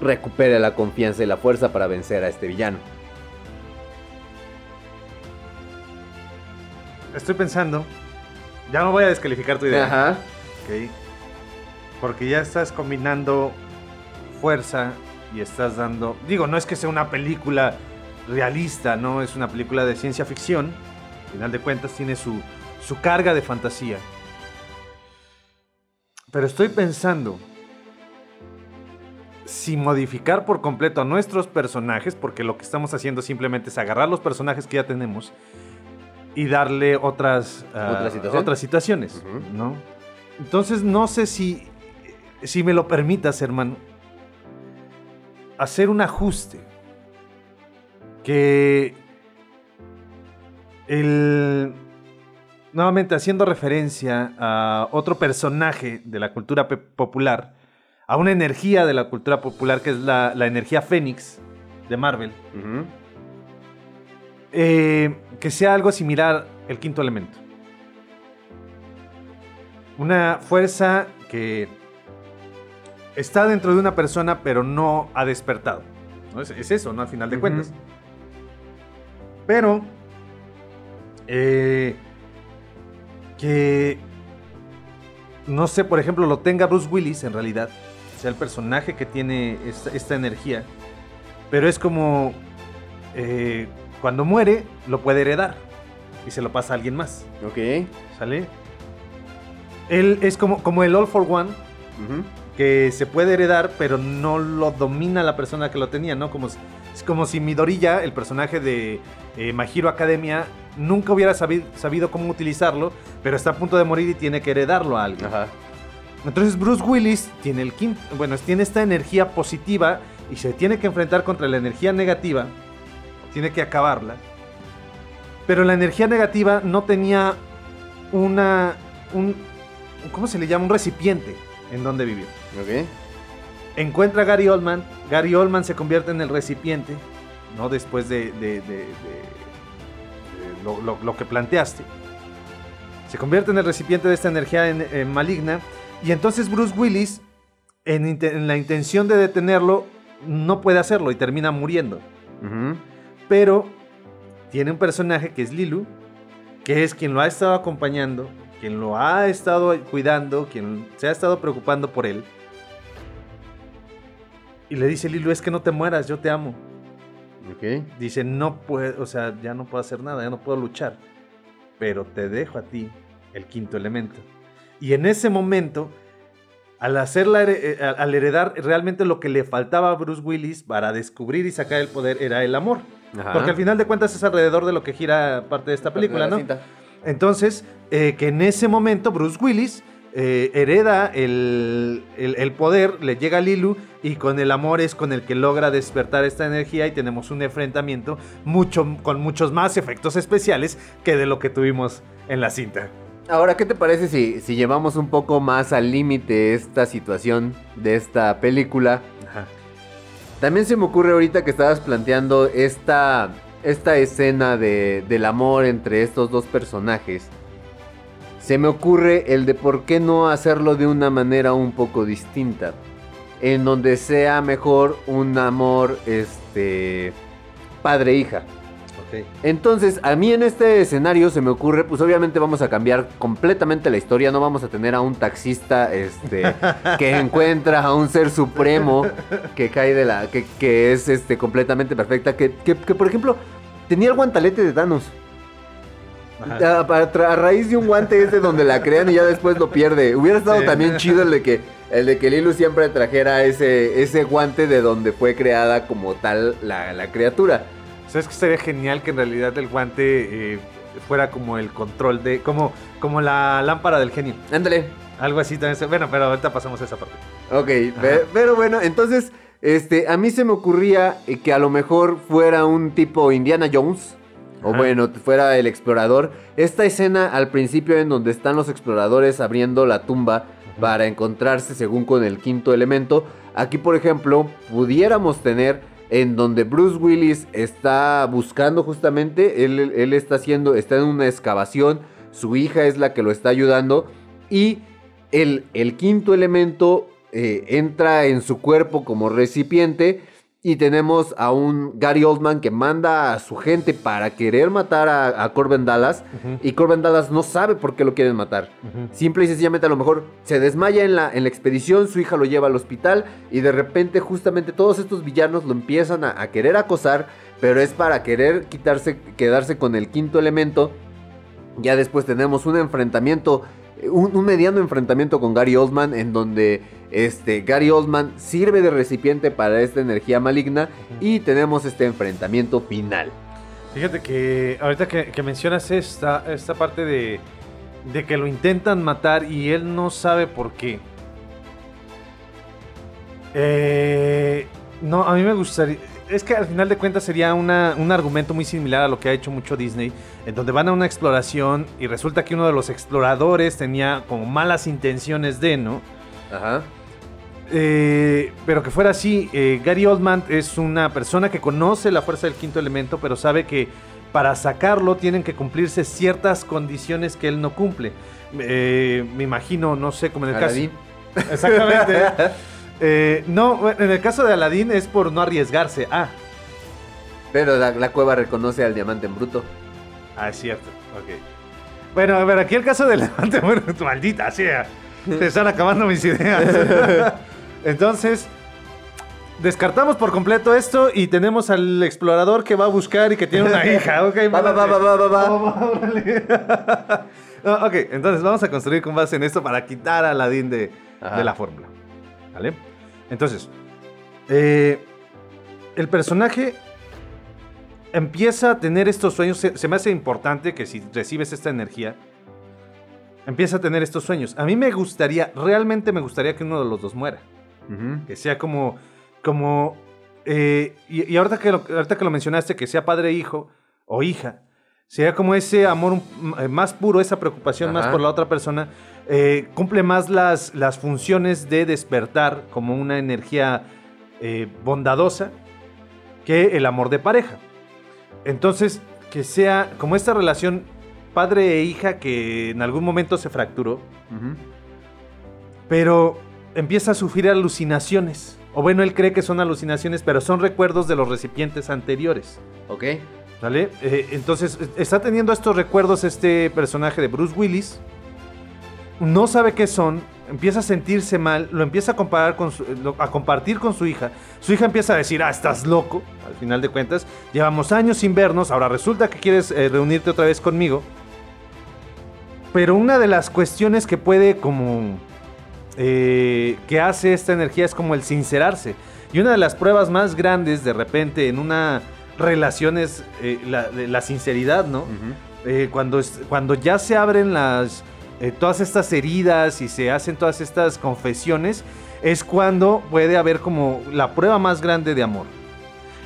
recupere la confianza y la fuerza para vencer a este villano. Estoy pensando. Ya no voy a descalificar tu idea. Ajá. Ok. Porque ya estás combinando fuerza y estás dando. Digo, no es que sea una película realista, no es una película de ciencia ficción. Al final de cuentas, tiene su, su carga de fantasía. Pero estoy pensando si modificar por completo a nuestros personajes, porque lo que estamos haciendo simplemente es agarrar los personajes que ya tenemos y darle otras, ah, otras situaciones. ¿no? Entonces no sé si, si me lo permitas, hermano, hacer un ajuste que el nuevamente haciendo referencia a otro personaje de la cultura popular, a una energía de la cultura popular que es la, la energía Fénix de Marvel, eh, que sea algo similar el quinto elemento. Una fuerza que está dentro de una persona pero no ha despertado. ¿no? Es, es eso, ¿no? Al final de cuentas. Pero eh, que no sé, por ejemplo, lo tenga Bruce Willis en realidad, sea el personaje que tiene esta, esta energía, pero es como eh, cuando muere lo puede heredar y se lo pasa a alguien más, Ok. ¿sale? Él es como, como el All for One, Ujú. Que se puede heredar, pero no lo domina la persona que lo tenía, ¿no? Como, es como si Midoriya, el personaje de eh, My Hero Academia, nunca hubiera sabido, sabido cómo utilizarlo, pero está a punto de morir y tiene que heredarlo a alguien. Ajá. Entonces Bruce Willis tiene el quin- bueno, tiene esta energía positiva y se tiene que enfrentar contra la energía negativa, tiene que acabarla. Pero la energía negativa no tenía una un ¿cómo se le llama? un recipiente en donde vivir. Ok. Encuentra a Gary Oldman. Gary Oldman se convierte en el recipiente, ¿no? Después de, de- de- de- de lo, lo- lo que planteaste. Se convierte en el recipiente de esta energía en- en maligna. Y entonces Bruce Willis, en, la intención de detenerlo, no puede hacerlo y termina muriendo. Pero tiene un personaje que es Lilu, que es quien lo ha estado acompañando, quien lo ha estado cuidando, quien se ha estado preocupando por él. Y le dice Lilu, es que no te mueras, yo te amo. Ok. Dice, no puedo, o sea, ya no puedo hacer nada, ya no puedo luchar. Pero te dejo a ti el quinto elemento. Y en ese momento, al, hacer la here- eh, al heredar realmente lo que le faltaba a Bruce Willis para descubrir y sacar el poder era el amor. Ajá. Porque al final de cuentas es alrededor de lo que gira parte de esta película, La ¿no? cinta. Entonces, eh, que en ese momento Bruce Willis eh, hereda el, el- el poder, le llega a Lilu y con el amor es con el que logra despertar esta energía y tenemos un enfrentamiento mucho, con muchos más efectos especiales que de lo que tuvimos en la cinta. Ahora, ¿qué te parece si, si llevamos un poco más al límite esta situación de esta película? También se me ocurre ahorita que estabas planteando esta, esta escena de, del amor entre estos dos personajes. Se me ocurre el de por qué no hacerlo de una manera un poco distinta. En donde sea mejor un amor, este, padre-hija. Entonces, a mí en este escenario se me ocurre, pues obviamente vamos a cambiar completamente la historia, no vamos a tener a un taxista este que encuentra a un ser supremo que cae de la que, que es este completamente perfecta, que, que, que, por ejemplo tenía el guantalete de Thanos. A, a raíz de un guante ese donde la crean y ya después lo pierde. Hubiera estado Sí. también chido el de que el de que Lilu siempre trajera ese, ese guante de donde fue creada como tal la, la criatura. ¿Sabes que sería genial que en realidad el guante eh, fuera como el control de. como, como la lámpara del genio? Ándale. Algo así también. Bueno, pero ahorita pasamos a esa parte. Ok, pe- pero bueno, entonces, este, a mí se me ocurría que a lo mejor fuera un tipo Indiana Jones. O Ajá. bueno, fuera el explorador. Esta escena al principio en donde están los exploradores abriendo la tumba para encontrarse según con el quinto elemento. Aquí, por ejemplo, pudiéramos tener en donde Bruce Willis está buscando justamente, él, él está haciendo, está en una excavación, su hija es la que lo está ayudando y el, el quinto elemento eh, entra en su cuerpo como recipiente y tenemos a un Gary Oldman que manda a su gente para querer matar a, a Corbin Dallas y Corbin Dallas no sabe por qué lo quieren matar. Simple y sencillamente a lo mejor se desmaya en la, en la expedición, su hija lo lleva al hospital y de repente justamente todos estos villanos lo empiezan a, a querer acosar, pero es para querer quitarse, quedarse con el quinto elemento. Ya después tenemos un enfrentamiento, un, un mediano enfrentamiento con Gary Oldman en donde este, Gary Oldman sirve de recipiente para esta energía maligna y tenemos este enfrentamiento final. Fíjate que ahorita que, que mencionas esta, esta parte de, de que lo intentan matar y él no sabe por qué. Eh, no, a mí me gustaría... Es que al final de cuentas sería una- un argumento muy similar a lo que ha hecho mucho Disney, en donde van a una exploración y resulta que uno de los exploradores tenía como malas intenciones de, ¿no? Ajá. Eh, pero que fuera así, eh, Gary Oldman es una persona que conoce la fuerza del quinto elemento, pero sabe que para sacarlo tienen que cumplirse ciertas condiciones que él no cumple. Eh, me imagino, no sé, como en el Aladín. caso. Exactamente. Eh, no, en el caso de Aladdin es por no arriesgarse. Ah, Pero la, la cueva reconoce al diamante en bruto. ah, es cierto. Ok. Bueno, a ver, aquí el caso de Levante, bueno, tu maldita sea. Se están acabando mis ideas. Entonces, descartamos por completo esto y tenemos al explorador que va a buscar y que tiene una hija. Ok, Va, va, va, va, va, va, va. Órale. No, ok, entonces vamos a construir con base en esto para quitar a Aladdin de la fórmula. ¿Vale? Entonces, eh, el personaje empieza a tener estos sueños. Se, se me hace importante que si recibes esta energía, empieza a tener estos sueños. A mí me gustaría, realmente me gustaría que uno de los dos muera. Que sea como, como, eh, y, y ahorita, que lo, ahorita que lo mencionaste, que sea padre, hijo o hija, sea como ese amor eh, más puro, esa preocupación más por la otra persona. eh, cumple más las, las funciones de despertar como una energía eh, bondadosa que el amor de pareja. Entonces, que sea como esta relación padre e hija que en algún momento se fracturó, pero empieza a sufrir alucinaciones. O bueno, él cree que son alucinaciones, pero son recuerdos de los recipientes anteriores. Ok. ¿Vale? Eh, entonces, está teniendo estos recuerdos este personaje de Bruce Willis. No sabe qué son, empieza a sentirse mal, lo empieza a comparar con su- a compartir con su hija. Su hija empieza a decir, ah, estás loco. Al final de cuentas, llevamos años sin vernos, ahora resulta que quieres eh, reunirte otra vez conmigo. Pero una de las cuestiones que puede como eh, que hace esta energía es como el sincerarse. Y una de las pruebas más grandes de repente en una relación es eh, la, sinceridad, ¿no? Eh, cuando, cuando ya se abren las, todas estas heridas y se hacen todas estas confesiones, es cuando puede haber como la prueba más grande de amor.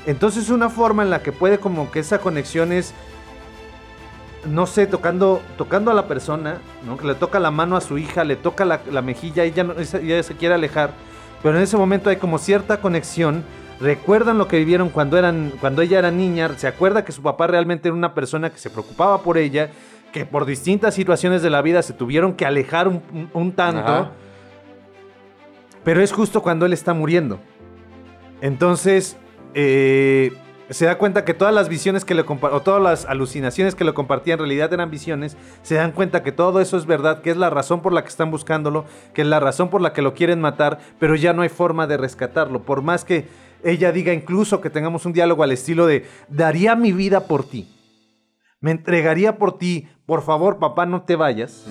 Entonces una forma en la que puede como que esa conexión es, no sé, tocando, tocando a la persona, ¿no? que le toca la mano a su hija, le toca la, la mejilla, ella, no- ella se quiere alejar, pero en ese momento hay como cierta conexión, recuerdan lo que vivieron cuando, eran, cuando ella era niña, se acuerda que su papá realmente era una persona que se preocupaba por ella, que por distintas situaciones de la vida se tuvieron que alejar un, un- un tanto, Ajá. pero es justo cuando él está muriendo. Entonces, eh, se da cuenta que todas las visiones que le o todas las alucinaciones que le compartía en realidad eran visiones. Se dan cuenta que todo eso es verdad, que es la razón por la que están buscándolo, que es la razón por la que lo quieren matar, pero ya no hay forma de rescatarlo. Por más que ella diga incluso que tengamos un diálogo al estilo de, daría mi vida por ti. Me entregaría por ti. Por favor, papá, no te vayas.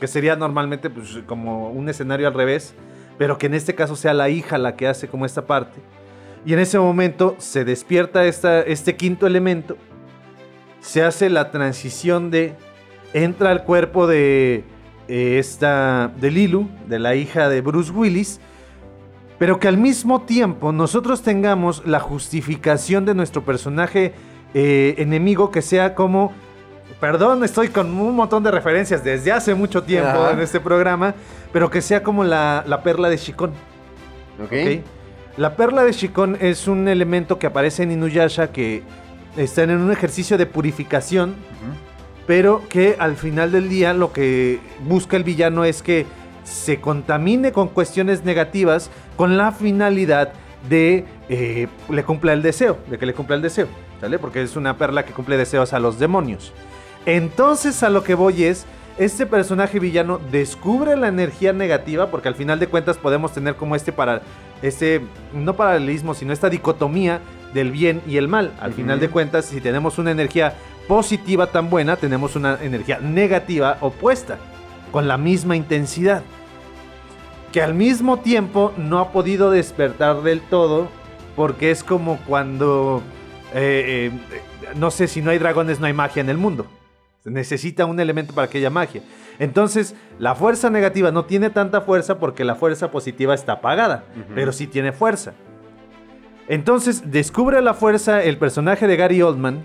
Que sería normalmente pues, como un escenario al revés, pero que en este caso sea la hija la que hace como esta parte. Y en ese momento se despierta esta, este quinto elemento, se hace la transición de, entra al cuerpo de eh, esta, de Lilu, de la hija de Bruce Willis, pero que al mismo tiempo nosotros tengamos la justificación de nuestro personaje eh, enemigo que sea como, perdón, estoy con un montón de referencias desde hace mucho tiempo Ajá. en este programa, pero que sea como la, la perla de Shikon. Ok. ¿ok? La perla de Shikon es un elemento que aparece en Inuyasha que están en un ejercicio de purificación, pero que al final del día lo que busca el villano es que se contamine con cuestiones negativas con la finalidad de eh, le cumpla el deseo, de que le cumpla el deseo, ¿sale? Porque es una perla que cumple deseos a los demonios. Entonces a lo que voy es, este personaje villano descubre la energía negativa, porque al final de cuentas podemos tener como este para este no paralelismo, sino esta dicotomía del bien y el mal. Al final de cuentas, si tenemos una energía positiva tan buena, tenemos una energía negativa opuesta, con la misma intensidad. Que al mismo tiempo no ha podido despertar del todo, porque es como cuando, eh, eh, no sé, si no hay dragones no hay magia en el mundo. Necesita un elemento para que haya magia. Entonces, la fuerza negativa no tiene tanta fuerza porque la fuerza positiva está apagada, pero sí tiene fuerza. Entonces, descubre la fuerza el personaje de Gary Oldman.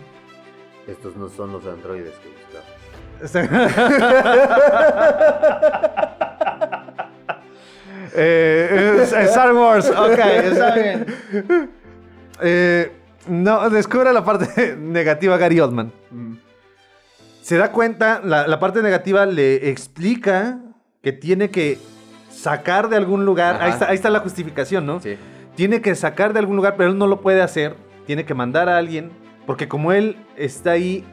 Estos no son los androides que buscaba. Eh, es- es Star Wars, ok, está bien. Eh, no, descubre la parte negativa Gary Oldman. Se da cuenta, la, la parte negativa le explica que tiene que sacar de algún lugar. Ahí está, ahí está la justificación, ¿no? Sí. Tiene que sacar de algún lugar, pero él no lo puede hacer. Tiene que mandar a alguien, porque como él está ahí,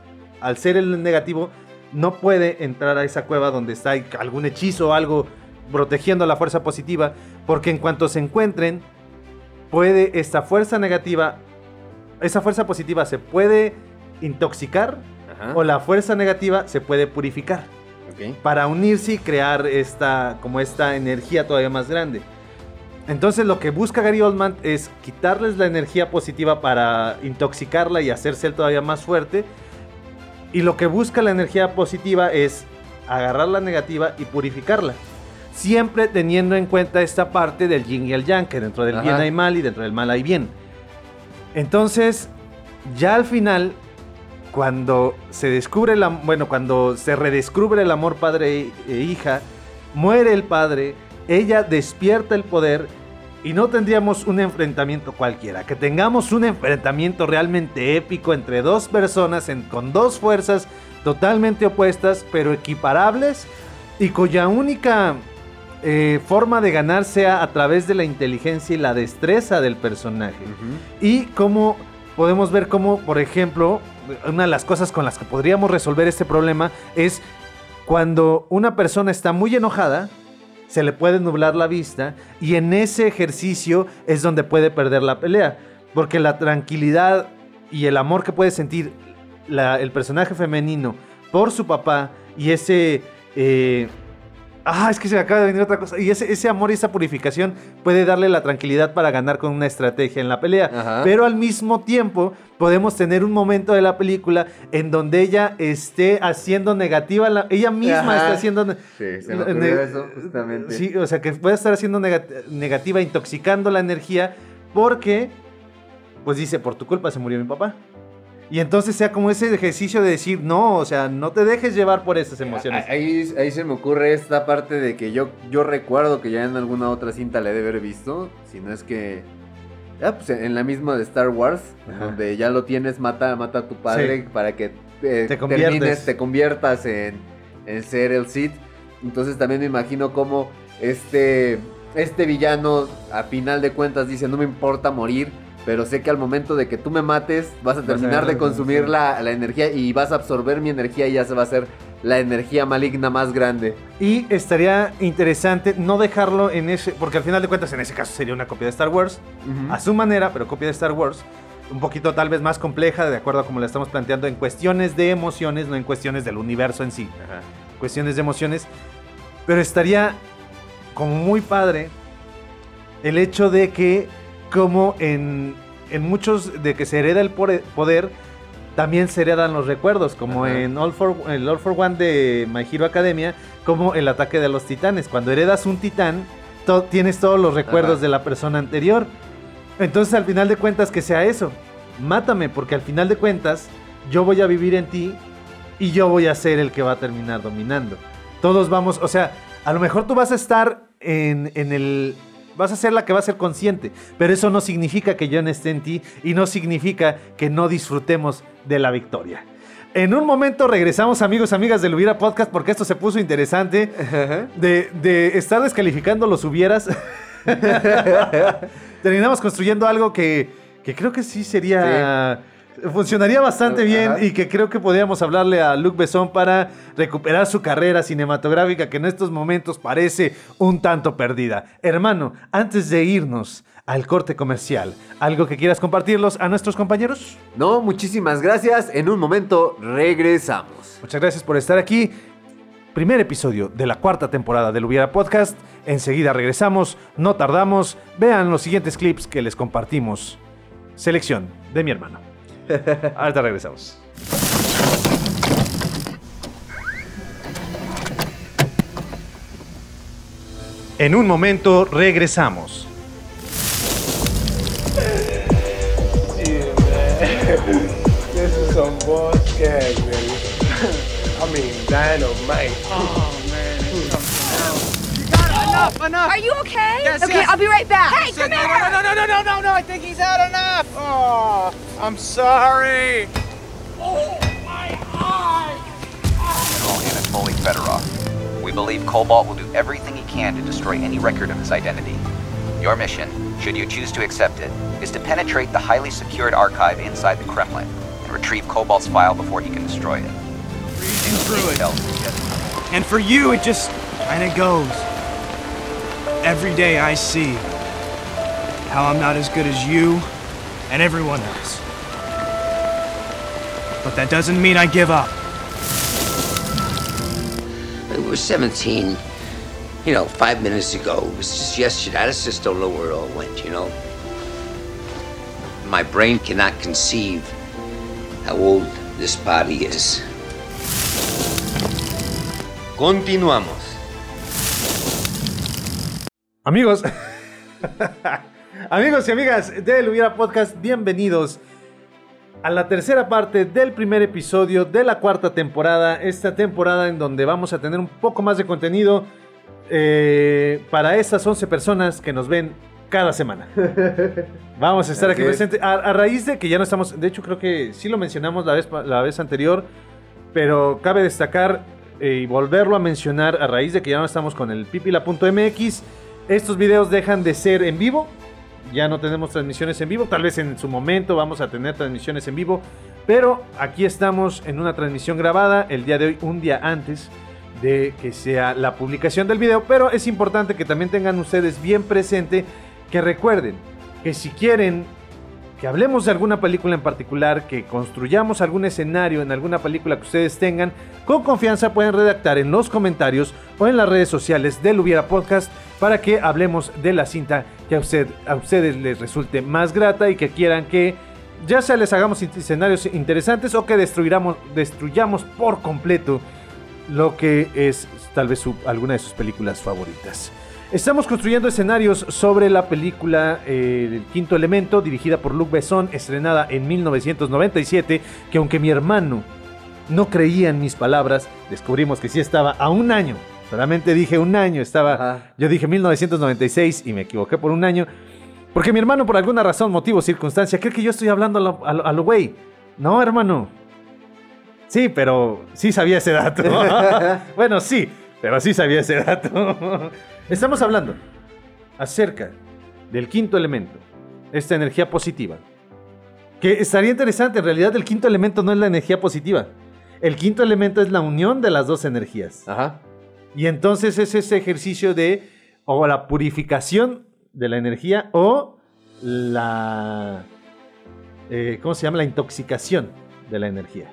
al ser el negativo, no puede entrar a esa cueva donde está algún hechizo o algo protegiendo la fuerza positiva, porque en cuanto se encuentren, puede esta fuerza negativa, esa fuerza positiva se puede intoxicar Ajá. o la fuerza negativa se puede purificar para unirse y crear esta como esta energía todavía más grande. Entonces lo que busca Gary Oldman es quitarles la energía positiva para intoxicarla y hacerse él todavía más fuerte. Y lo que busca la energía positiva es agarrar la negativa y purificarla. Siempre teniendo en cuenta esta parte del yin y el yang, que dentro del Ajá. bien hay mal y dentro del mal hay bien. Entonces, ya al final, cuando se descubre la, bueno, cuando se redescubre el amor padre e, e hija, muere el padre, ella despierta el poder y no tendríamos un enfrentamiento cualquiera, que tengamos un enfrentamiento realmente épico entre dos personas en- con dos fuerzas totalmente opuestas pero equiparables y cuya única eh, forma de ganar sea a través de la inteligencia y la destreza del personaje. Y cómo podemos ver cómo, por ejemplo, una de las cosas con las que podríamos resolver este problema es cuando una persona está muy enojada, se le puede nublar la vista y en ese ejercicio es donde puede perder la pelea. Porque la tranquilidad y el amor que puede sentir el personaje femenino por su papá y ese... eh, Ah, es que se me acaba de venir otra cosa. Y ese, ese amor y esa purificación puede darle la tranquilidad para ganar con una estrategia en la pelea. Ajá. Pero al mismo tiempo podemos tener un momento de la película en donde ella esté haciendo negativa, la- ella misma Ajá. está haciendo... Sí, se me ne- ocurrió eso, justamente. Sí, o sea, que puede estar haciendo negat- negativa, intoxicando la energía, porque, pues dice, por tu culpa se murió mi papá. Y entonces sea como ese ejercicio de decir, no, o sea, no te dejes llevar por esas emociones. Ahí, ahí se me ocurre esta parte de que yo, yo recuerdo que ya en alguna otra cinta la he de haber visto. Si no es que. Ah, pues en la misma de Star Wars, Ajá. donde ya lo tienes, mata, mata a tu padre Sí. para que eh, Te termines, te conviertas en, en ser el Sith. Entonces también me imagino cómo este, este villano, a final de cuentas, dice: No me importa morir. Pero sé que al momento de que tú me mates, vas a terminar de consumir la, la energía y vas a absorber mi energía y ya se va a hacer la energía maligna más grande. Y estaría interesante no dejarlo en ese, porque al final de cuentas en ese caso sería una copia de Star Wars, a su manera, pero copia de Star Wars, un poquito tal vez más compleja, de acuerdo a como la estamos planteando, en cuestiones de emociones, no en cuestiones del universo en sí, cuestiones de emociones, pero estaría como muy padre el hecho de que como en, en muchos de que se hereda el poder, también se heredan los recuerdos, como Ajá. en All for, el All for One de My Hero Academia, como el ataque de los titanes. Cuando heredas un titán, to- tienes todos los recuerdos Ajá. de la persona anterior. Entonces al final de cuentas que sea eso. Mátame, porque al final de cuentas yo voy a vivir en ti y yo voy a ser el que va a terminar dominando. Todos vamos, o sea, a lo mejor tú vas a estar en, en el... Vas a ser la que va a ser consciente, pero eso no significa que yo no esté en ti y no significa que no disfrutemos de la victoria. En un momento regresamos, amigos, amigas del Hubiera Podcast, porque esto se puso interesante. De, de estar descalificando los hubieras. Terminamos construyendo algo que, que creo que sí sería. Funcionaría bastante bien Ajá. y que creo que podríamos hablarle a Luc Besson para recuperar su carrera cinematográfica que en estos momentos parece un tanto perdida. Hermano, antes de irnos al corte comercial, ¿algo que quieras compartirlos a nuestros compañeros? No, muchísimas gracias. En un momento regresamos. Muchas gracias por estar aquí. Primer episodio de la cuarta temporada del Hubiera Podcast. Enseguida regresamos, no tardamos. Vean los siguientes clips que les compartimos. Selección de mi hermano. Ahorita regresamos. En un momento regresamos. This is some bullshit. I mean, dynamite. Oh, man. Enough, enough. Are you okay? Yes, okay, yes. I'll be right back. Hey, come no, here. No, no, no, no, no, no, no. I think he's had enough. Oh, I'm sorry. General Anatoly Fedorov. We believe Cobalt will do everything he can to destroy any record of his identity. Your mission, should you choose to accept it, is to penetrate the highly secured archive inside the Kremlin and retrieve Cobalt's file before he can destroy it. through it. And for you, it just kind of goes. Every day I see how I'm not as good as you and everyone else. But that doesn't mean I give up. It was 17, you know, five minutes ago. It was just yesterday. I just don't know where it all went, you know? My brain cannot conceive how old this body is. Continuamos. Amigos, amigos y amigas del Hubiera Podcast, bienvenidos a la tercera parte del primer episodio de la cuarta temporada. Esta temporada en donde vamos a tener un poco más de contenido. eh, para esas 11 personas que nos ven cada semana. Vamos a estar aquí es. presentes. A, a raíz de que ya no estamos, de hecho creo que sí lo mencionamos la vez, la vez anterior, pero cabe destacar eh, y volverlo a mencionar a raíz de que ya no estamos con el pipila.mx. Estos videos dejan de ser en vivo. Ya no tenemos transmisiones en vivo. Tal vez en su momento vamos a tener transmisiones en vivo. Pero aquí estamos en una transmisión grabada el día de hoy, un día antes de que sea la publicación del video. Pero es importante que también tengan ustedes bien presente que recuerden que si quieren que hablemos de alguna película en particular, que construyamos algún escenario en alguna película que ustedes tengan, con confianza pueden redactar en los comentarios o en las redes sociales del Hubiera Podcast para que hablemos de la cinta que a, usted, a ustedes les resulte más grata y que quieran que ya sea les hagamos escenarios interesantes o que destruyamos, destruyamos por completo lo que es tal vez alguna de sus películas favoritas. Estamos construyendo escenarios sobre la película eh, El Quinto Elemento, dirigida por Luc Besson, estrenada en 1997, que aunque mi hermano no creía en mis palabras, descubrimos que sí estaba a un año. Solamente dije un año, estaba... Yo dije 1996 y me equivoqué por un año. Porque mi hermano, por alguna razón, motivo, circunstancia, cree que yo estoy hablando a lo, a güey. No, hermano. Sí, pero sí sabía ese dato. bueno, sí, pero sí sabía ese dato. Estamos hablando acerca del quinto elemento, esta energía positiva. Que estaría interesante, en realidad el quinto elemento no es la energía positiva. El quinto elemento es la unión de las dos energías. Y entonces es ese ejercicio de o la purificación de la energía o la... eh, ¿Cómo se llama? La intoxicación de la energía.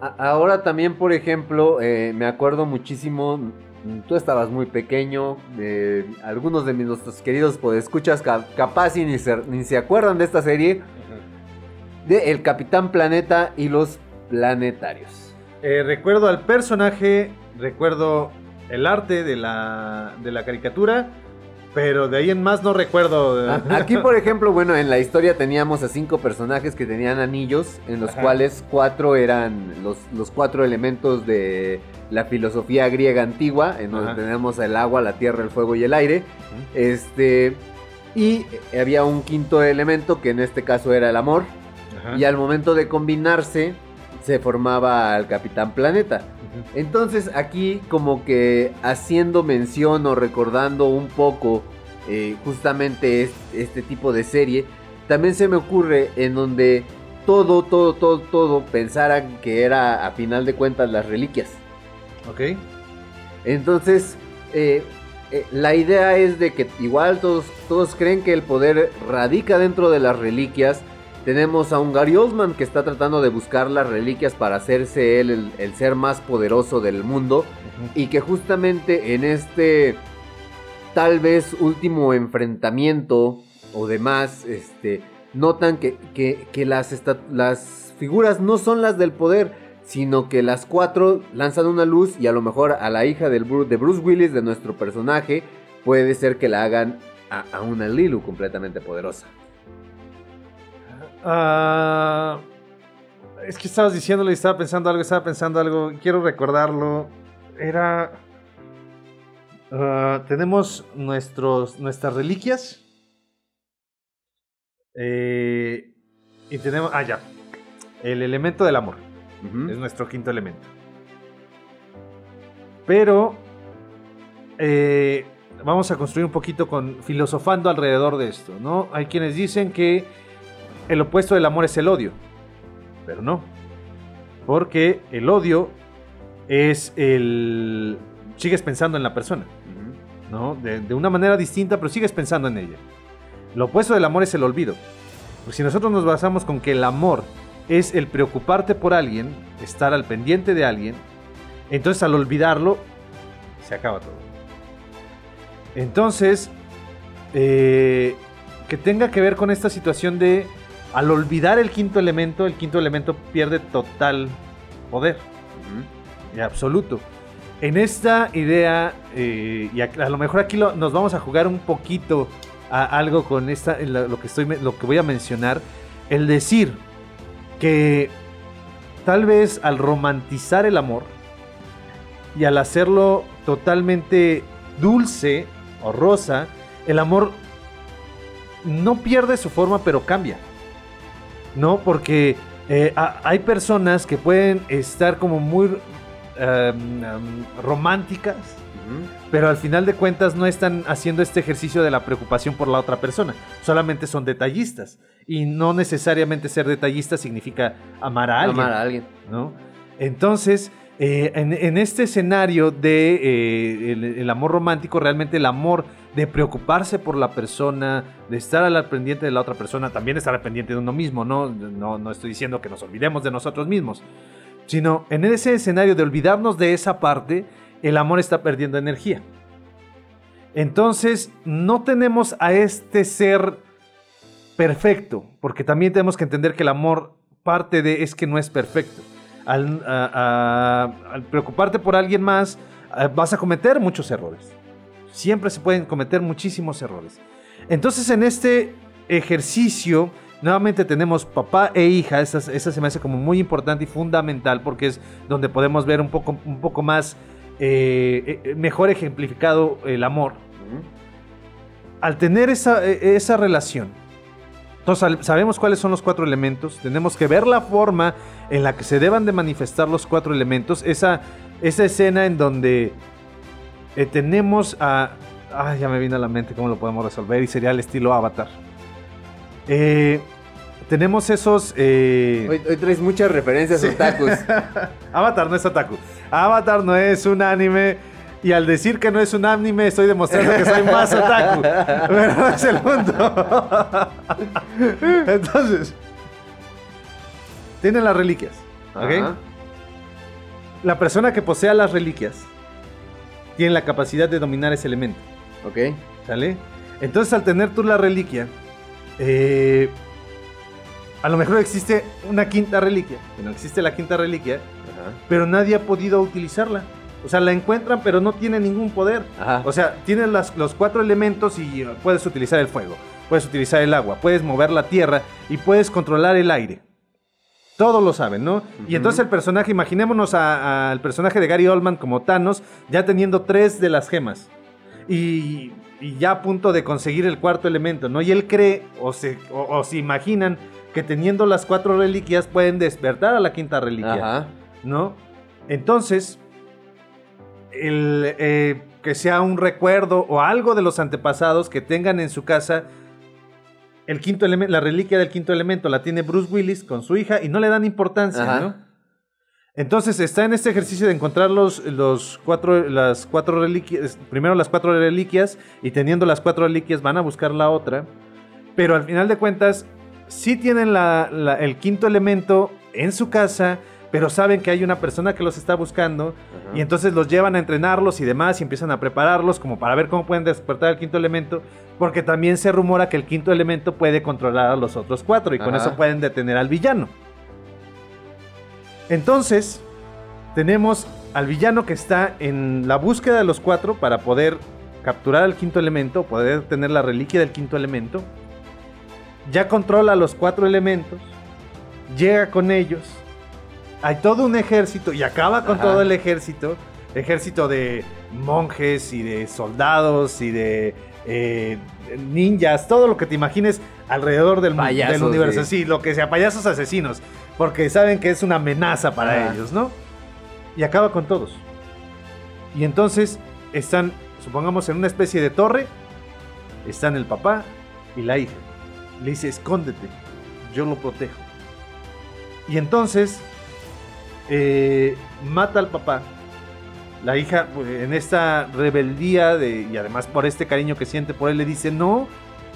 Ahora también, por ejemplo, eh, me acuerdo muchísimo, tú estabas muy pequeño, eh, algunos de mis, nuestros queridos podescuchas ca- capaz y ni se, ni se acuerdan de esta serie, de El Capitán Planeta y los Planetarios. Eh, recuerdo al personaje, recuerdo el arte de la, de la caricatura, pero de ahí en más no recuerdo. Aquí, por ejemplo, bueno, en la historia teníamos a cinco personajes que tenían anillos, en los Ajá. cuales cuatro eran los, los cuatro elementos de la filosofía griega antigua, en donde Ajá. tenemos el agua, la tierra, el fuego y el aire. Este. Y había un quinto elemento que en este caso era el amor. Y al momento de combinarse, se formaba al Capitán Planeta. Entonces aquí como que haciendo mención o recordando un poco eh, justamente es- este tipo de serie, también se me ocurre en donde todo, todo, todo, todo pensaran que era a final de cuentas las reliquias. Ok. Entonces, eh, eh, la idea es de que igual todos, todos creen que el poder radica dentro de las reliquias. Tenemos a un Gary Oldman que está tratando de buscar las reliquias para hacerse él el, el ser más poderoso del mundo. Y que justamente en este tal vez último enfrentamiento o demás, este, notan que, que- que las, las figuras no son las del poder, sino que las cuatro lanzan una luz y a lo mejor a la hija del de Bruce Willis, de nuestro personaje, puede ser que la hagan a, a una Lilu completamente poderosa. Ah, es que estabas diciéndolo y estaba pensando algo, estaba pensando algo. Quiero recordarlo. Era. ah, tenemos nuestros, nuestras reliquias. Eh, y tenemos. Ah, ya. El elemento del amor. Es nuestro quinto elemento. Pero. eh, vamos a construir un poquito con filosofando alrededor de esto, ¿no? Hay quienes dicen que el opuesto del amor es el odio. Pero no. Porque el odio es el... Sigues pensando en la persona. ¿No? De, de una manera distinta, pero sigues pensando en ella. Lo opuesto del amor es el olvido. Porque si nosotros nos basamos con que el amor es el preocuparte por alguien, estar al pendiente de alguien, entonces al olvidarlo, se acaba todo. Entonces, eh, que tenga que ver con esta situación de al olvidar el quinto elemento, el quinto elemento pierde total poder. Y absoluto. En esta idea, eh, y a, a lo mejor aquí lo- nos vamos a jugar un poquito a algo con esta, lo, lo que estoy, lo que voy a mencionar, el decir que tal vez al romantizar el amor y al hacerlo totalmente dulce o rosa, el amor no pierde su forma, pero cambia. ¿No? Porque eh, a- hay personas que pueden estar como muy em, em, románticas, pero al final de cuentas no están haciendo este ejercicio de la preocupación por la otra persona. Solamente son detallistas. Y no necesariamente ser detallista significa amar a alguien. Amar a alguien. ¿no? Entonces, eh, en, en este escenario de eh, el, el amor romántico, realmente el amor de preocuparse por la persona, de estar al pendiente de la otra persona, también estar al pendiente de uno mismo, ¿no? No, no estoy diciendo que nos olvidemos de nosotros mismos, sino en ese escenario de olvidarnos de esa parte, el amor está perdiendo energía. Entonces, no tenemos a este ser perfecto, porque también tenemos que entender que el amor parte de es que no es perfecto. Al, a- a- al preocuparte por alguien más, eh, vas a cometer muchos errores. Siempre se pueden cometer muchísimos errores. Entonces, en este ejercicio, nuevamente tenemos papá e hija. Esa, esa se me hace como muy importante y fundamental porque es donde podemos ver un poco, un poco más, eh, eh, mejor ejemplificado el amor. Al tener esa, eh, esa relación, entonces sabemos cuáles son los cuatro elementos, tenemos que ver la forma en la que se deban de manifestar los cuatro elementos, esa, esa escena en donde eh, tenemos a... Ay, ya me vino a la mente cómo lo podemos resolver y sería el estilo Avatar. Eh, tenemos esos... eh, Hoy, hoy traes muchas referencias Sí. otakus. Avatar no es otaku. Avatar no es un anime. Y al decir que no es un anime, estoy demostrando que soy más otaku. Pero no es el punto. Entonces, tienen las reliquias. ¿Ok? Ajá. La persona que posea las reliquias tiene la capacidad de dominar ese elemento. Ok. ¿Sale? Entonces, al tener tú la reliquia, eh, a lo mejor existe una quinta reliquia. Que no existe la quinta reliquia, pero nadie ha podido utilizarla. O sea, la encuentran, pero no tiene ningún poder. O sea, tienes las- los cuatro elementos y uh, puedes utilizar el fuego, puedes utilizar el agua, puedes mover la tierra y puedes controlar el aire. Todos lo saben, ¿no? Y entonces el personaje, imaginémonos al personaje de Gary Oldman como Thanos, ya teniendo tres de las gemas. Y, y ya a punto de conseguir el cuarto elemento, ¿no? Y él cree o se, o, o se imaginan que teniendo las cuatro reliquias pueden despertar a la quinta reliquia, Ajá. ¿no? Entonces, el, eh, que sea un recuerdo o algo de los antepasados que tengan en su casa el quinto elemento, la reliquia del quinto elemento la tiene Bruce Willis con su hija y no le dan importancia. ¿no? Entonces está en este ejercicio de encontrar los, los cuatro, las cuatro reliquias, primero las cuatro reliquias y teniendo las cuatro reliquias van a buscar la otra, pero al final de cuentas sí tienen la- la- el quinto elemento en su casa, pero saben que hay una persona que los está buscando y entonces los llevan a entrenarlos y demás y empiezan a prepararlos como para ver cómo pueden despertar el quinto elemento, porque también se rumora que el quinto elemento puede controlar a los otros cuatro y con eso pueden detener al villano. Entonces, tenemos al villano que está en la búsqueda de los cuatro para poder capturar al quinto elemento, poder tener la reliquia del quinto elemento. Ya controla los cuatro elementos, llega con ellos. Hay todo un ejército y acaba con Ajá. todo el ejército. Ejército de monjes y de soldados y de eh, ninjas, todo lo que te imagines alrededor del, mu- del Payasos, universo. sí. Sí, lo que sea, payasos asesinos. Porque saben que es una amenaza para Ajá. ellos, ¿no? Y acaba con todos. Y entonces están, supongamos, en una especie de torre. Están el papá y la hija. Le dice, escóndete, yo lo protejo. Y entonces eh, mata al papá. La hija, pues, en esta rebeldía y además por este cariño que siente por él, le dice, no,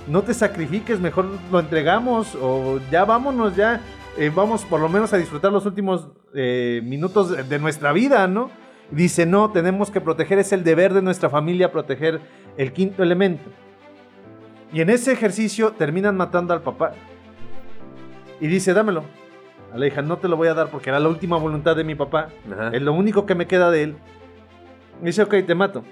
no te sacrifiques, mejor lo entregamos o ya vámonos, ya eh, vamos por lo menos a disfrutar los últimos eh, minutos de nuestra vida, ¿no? Dice, no, tenemos que proteger, es el deber de nuestra familia proteger el quinto elemento. Y en ese ejercicio terminan matando al papá. Y dice, dámelo. A la hija, no te lo voy a dar porque era la última voluntad de mi papá. Ajá. Es lo único que me queda de él. Y dice, ok, te mato.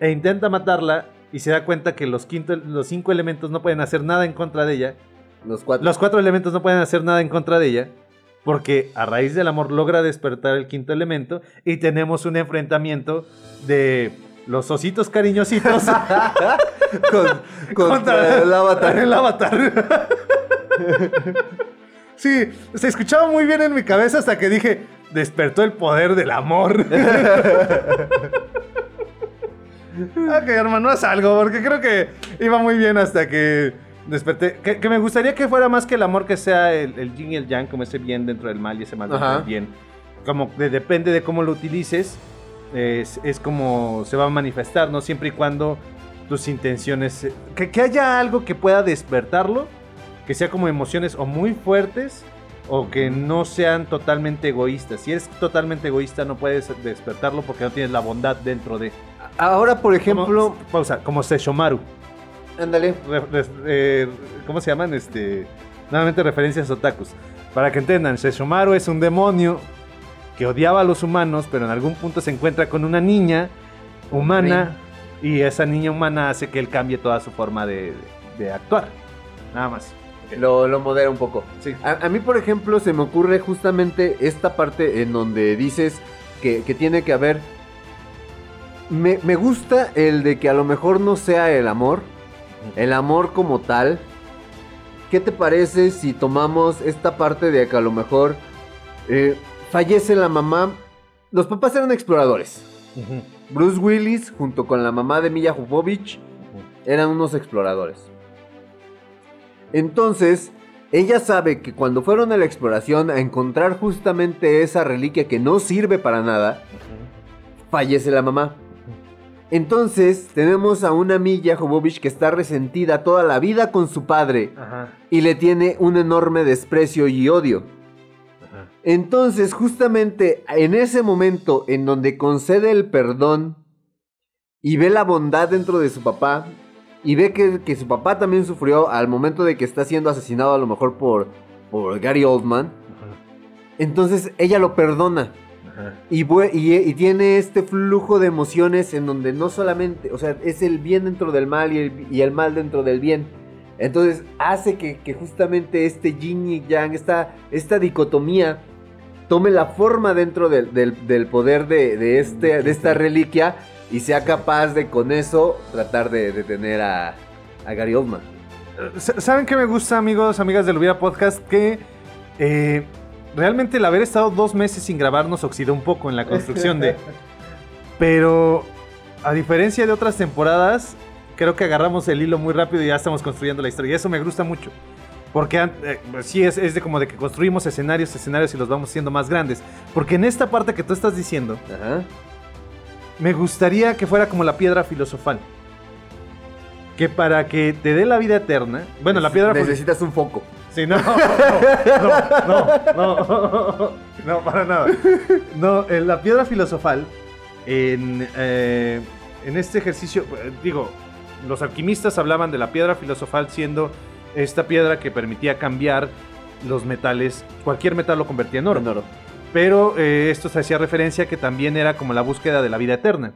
E intenta matarla y se da cuenta que los, quinto, los cinco elementos no pueden hacer nada en contra de ella. Los cuatro. Los cuatro elementos no pueden hacer nada en contra de ella. Porque a raíz del amor logra despertar el quinto elemento y tenemos un enfrentamiento de los ositos cariñositos Con- contra el avatar. el avatar. sí, se escuchaba muy bien en mi cabeza hasta que dije, despertó el poder del amor. ok, hermano, haz algo, porque creo que iba muy bien hasta que desperté. Que, que me gustaría que fuera más que el amor que sea el, el yin y el yang, como ese bien dentro del mal y ese mal dentro Ajá. del bien. Como de- depende de cómo lo utilices, es, es como se va a manifestar, ¿no? Siempre y cuando tus intenciones... Que, que haya algo que pueda despertarlo, que sea como emociones o muy fuertes o que no sean totalmente egoístas. Si eres totalmente egoísta no puedes despertarlo porque no tienes la bondad dentro de... Ahora, por ejemplo, Como, pausa, como Seshomaru. ándale. Eh, ¿Cómo se llaman? Este, nuevamente referencias otakus. Para que entiendan, Seshomaru es un demonio que odiaba a los humanos, pero en algún punto se encuentra con una niña humana y esa niña humana hace que él cambie toda su forma de, de actuar. Nada más. Lo, lo modera un poco. Sí. A, a mí, por ejemplo, se me ocurre justamente esta parte en donde dices que, que tiene que haber... Me, me gusta el de que a lo mejor no sea el amor, el amor como tal. ¿Qué te parece si tomamos esta parte de que a lo mejor eh, fallece la mamá? Los papás eran exploradores. Bruce Willis junto con la mamá de Milla Jovovich eran unos exploradores. Entonces, ella sabe que cuando fueron a la exploración a encontrar justamente esa reliquia que no sirve para nada, fallece la mamá. Entonces, tenemos a una Milla Jovovich que está resentida toda la vida con su padre Ajá. y le tiene un enorme desprecio y odio. Entonces, justamente en ese momento en donde concede el perdón y ve la bondad dentro de su papá y ve que, que su papá también sufrió al momento de que está siendo asesinado a lo mejor por, por Gary Oldman, entonces ella lo perdona. Y, y, y tiene este flujo de emociones en donde no solamente, o sea, es el bien dentro del mal y el, y el mal dentro del bien. Entonces hace que, que justamente este yin y yang, esta, esta dicotomía, tome la forma dentro del, del- del poder de, de este, de esta reliquia y sea capaz de con eso tratar de detener a, a Gary Oldman. ¿Saben qué me gusta, amigos, amigas del Hubiera Podcast? Que eh, realmente el haber estado dos meses sin grabar nos oxidó un poco en la construcción de... Pero a diferencia de otras temporadas, creo que agarramos el hilo muy rápido y ya estamos construyendo la historia. Y eso me gusta mucho. Porque eh, sí es, es de como de que construimos escenarios, escenarios y los vamos haciendo más grandes. Porque en esta parte que tú estás diciendo, me gustaría que fuera como la piedra filosofal. Que para que te dé la vida eterna. Bueno, la piedra Necesitas un foco. Sí, no, no, no, no, no, para nada. No, en la piedra filosofal, en, eh, en este ejercicio, eh, digo, los alquimistas hablaban de la piedra filosofal siendo esta piedra que permitía cambiar los metales, cualquier metal lo convertía en oro. Pero eh, esto se hacía referencia que también era como la búsqueda de la vida eterna.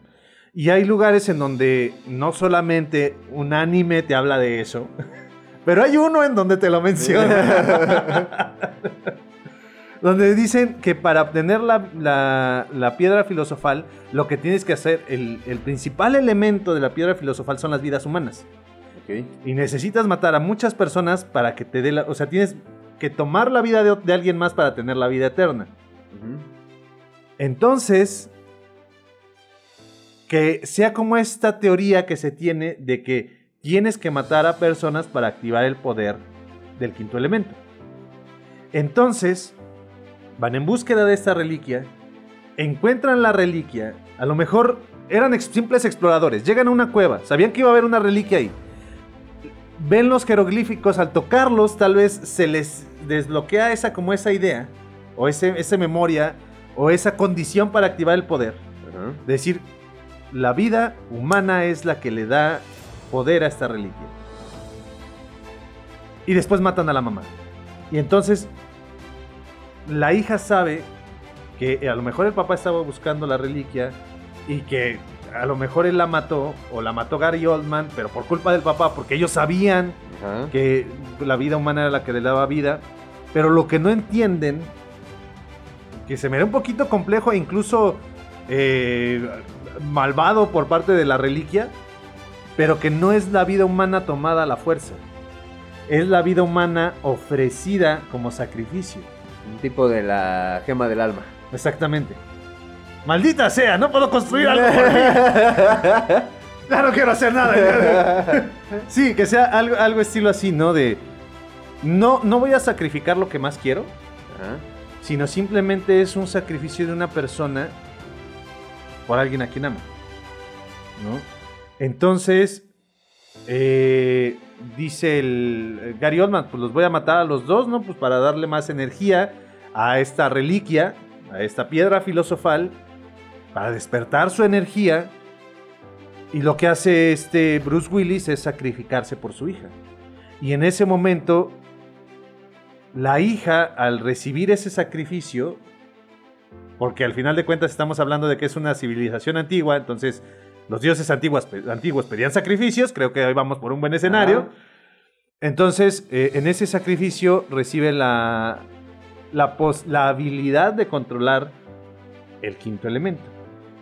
Y hay lugares en donde no solamente un anime te habla de eso, pero hay uno en donde te lo menciona. donde dicen que para obtener la, la- la piedra filosofal, lo que tienes que hacer, el, el principal elemento de la piedra filosofal son las vidas humanas. Y necesitas matar a muchas personas para que te dé la... O sea, tienes que tomar la vida de, de alguien más para tener la vida eterna. Entonces, que sea como esta teoría que se tiene de que tienes que matar a personas para activar el poder del quinto elemento. Entonces, van en búsqueda de esta reliquia, encuentran la reliquia, a lo mejor eran simples exploradores, llegan a una cueva, sabían que iba a haber una reliquia ahí. Ven los jeroglíficos, al tocarlos tal vez se les desbloquea esa como esa idea, o ese, esa memoria, o esa condición para activar el poder. De decir, la vida humana es la que le da poder a esta reliquia. Y después matan a la mamá. Y entonces la hija sabe que a lo mejor el papá estaba buscando la reliquia y que a lo mejor él la mató o la mató Gary Oldman, pero por culpa del papá, porque ellos sabían que la vida humana era la que le daba vida. Pero lo que no entienden, que se me da un poquito complejo e incluso eh, malvado por parte de la reliquia, pero que no es la vida humana tomada a la fuerza. Es la vida humana ofrecida como sacrificio. Un tipo de la gema del alma. Exactamente. Maldita sea, no puedo construir algo por mí. Ya no quiero hacer nada. sí, que sea algo, algo estilo así, ¿no? De. No, no voy a sacrificar lo que más quiero, sino simplemente es un sacrificio de una persona por alguien a quien ama. ¿No? Entonces, eh, dice el Gary Oldman, pues los voy a matar a los dos, ¿no? Pues para darle más energía a esta reliquia, a esta piedra filosofal, para despertar su energía. Y lo que hace este Bruce Willis es sacrificarse por su hija. Y en ese momento, la hija, al recibir ese sacrificio, porque al final de cuentas estamos hablando de que es una civilización antigua, entonces los dioses antiguos, antiguos pedían sacrificios, creo que hoy vamos por un buen escenario. Entonces, eh, en ese sacrificio recibe la, la, pos- la habilidad de controlar el quinto elemento,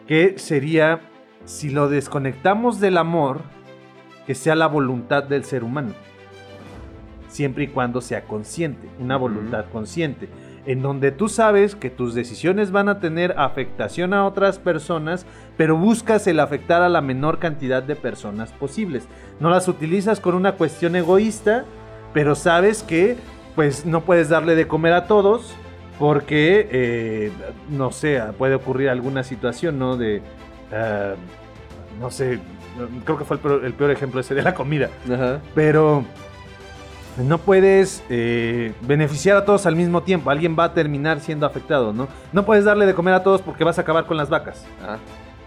que sería, si lo desconectamos del amor, que sea la voluntad del ser humano, siempre y cuando sea consciente, una voluntad consciente, en donde tú sabes que tus decisiones van a tener afectación a otras personas, pero buscas el afectar a la menor cantidad de personas posibles. No las utilizas con una cuestión egoísta, pero sabes que pues no puedes darle de comer a todos porque, eh, no sé, puede ocurrir alguna situación, ¿no? De, ah, no sé, creo que fue el peor, el peor ejemplo ese de la comida. Pero no puedes eh, beneficiar a todos al mismo tiempo. Alguien va a terminar siendo afectado, ¿no? No puedes darle de comer a todos porque vas a acabar con las vacas.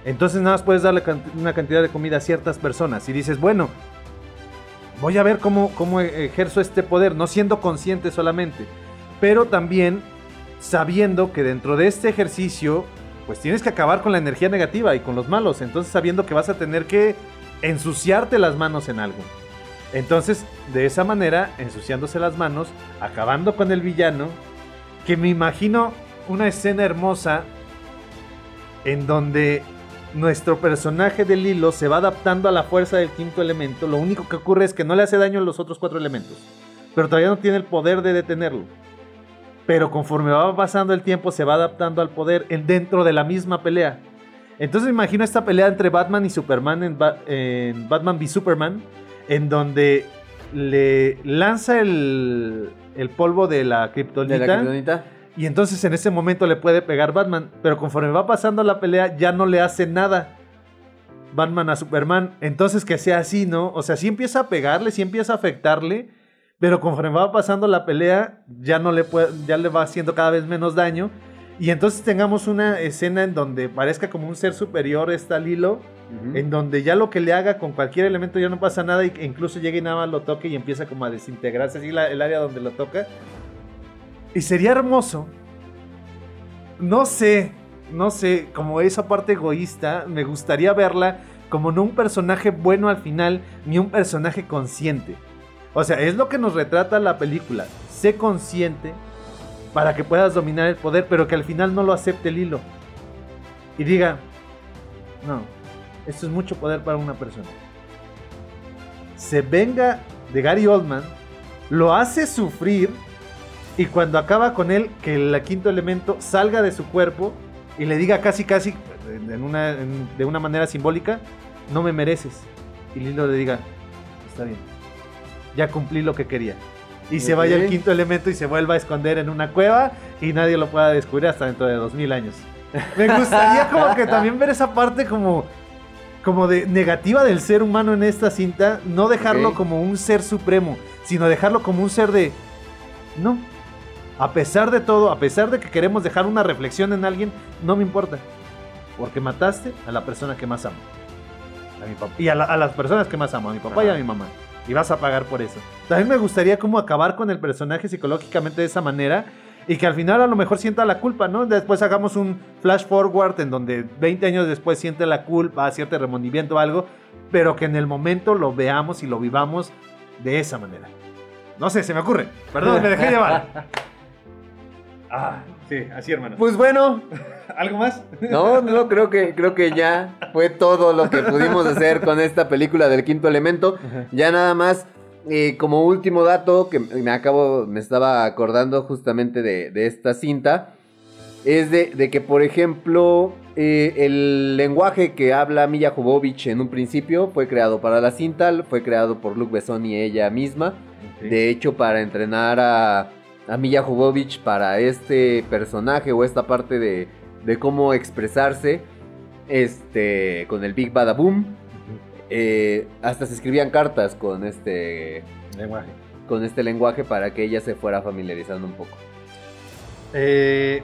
Entonces nada más puedes darle una cantidad de comida a ciertas personas. Y dices, bueno, voy a ver cómo, cómo ejerzo este poder, no siendo consciente solamente, pero también sabiendo que dentro de este ejercicio, pues tienes que acabar con la energía negativa y con los malos. Entonces sabiendo que vas a tener que ensuciarte las manos en algo. Entonces, de esa manera, ensuciándose las manos, acabando con el villano, que me imagino una escena hermosa en donde nuestro personaje de Lilo se va adaptando a la fuerza del quinto elemento. Lo único que ocurre es que no le hace daño a los otros cuatro elementos, pero todavía no tiene el poder de detenerlo. Pero conforme va pasando el tiempo, se va adaptando al poder en- dentro de la misma pelea. Entonces me imagino esta pelea entre Batman y Superman en, en Batman v Superman, en donde le lanza el, el polvo de la kriptonita. De la kriptonita. Y entonces en ese momento le puede pegar Batman. Pero conforme va pasando la pelea, ya no le hace nada. Batman a Superman. Entonces que sea así, ¿no? O sea, sí empieza a pegarle, sí empieza a afectarle. Pero conforme va pasando la pelea, ya no le puede, ya le va haciendo cada vez menos daño. Y entonces tengamos una escena en donde parezca como un ser superior está Lilo. En donde ya lo que le haga con cualquier elemento ya no pasa nada. Y que incluso llegue y nada más lo toque y empieza como a desintegrarse así la- el área donde lo toca. Y sería hermoso. No sé, no sé, como esa parte egoísta, me gustaría verla como no un personaje bueno al final, ni un personaje consciente. O sea, es lo que nos retrata la película. Sé consciente para que puedas dominar el poder, pero que al final no lo acepte el hilo. Y diga, no, esto es mucho poder para una persona. Se venga de Gary Oldman, lo hace sufrir y cuando acaba con él, que el quinto elemento salga de su cuerpo y le diga casi casi en una- de una manera simbólica, no me mereces. Y Lilo le diga, está bien, ya cumplí lo que quería. Y se vaya el quinto elemento y se vuelva a esconder en una cueva y nadie lo pueda descubrir hasta dentro de dos mil años. Me gustaría como que también ver esa parte como, como de negativa del ser humano en esta cinta, no dejarlo Ok. como un ser supremo, sino dejarlo como un ser de, no, a pesar de todo, a pesar de que queremos dejar una reflexión en alguien, no me importa, porque mataste a la persona que más amo. A mi papá. Y a, la- a las personas que más amo, a mi papá y a mi mamá. Y vas a pagar por eso. También me gustaría como acabar con el personaje psicológicamente de esa manera. Y que al final a lo mejor sienta la culpa, ¿no? Después hagamos un flash forward en donde 20 años después siente la culpa, siente remordimiento o algo. Pero que en el momento lo veamos y lo vivamos de esa manera. No sé, se me ocurre. Perdón, me dejé llevar. Ah, sí, así hermano. Pues bueno, ¿Algo más? no, no, creo que, creo que ya fue todo lo que pudimos hacer con esta película del quinto elemento. Ya nada más, eh, como último dato que me acabo, me estaba acordando justamente de, de esta cinta, es de, de que, por ejemplo, eh, el lenguaje que habla Milla Jovovich en un principio fue creado para la cinta, fue creado por Luc Besson y ella misma. De hecho, para entrenar a, a Milla Jovovich para este personaje o esta parte de, de cómo expresarse este, con el Big Bada Boom, eh, hasta se escribían cartas con este, Lenguaje. con este lenguaje para que ella se fuera familiarizando un poco. Eh,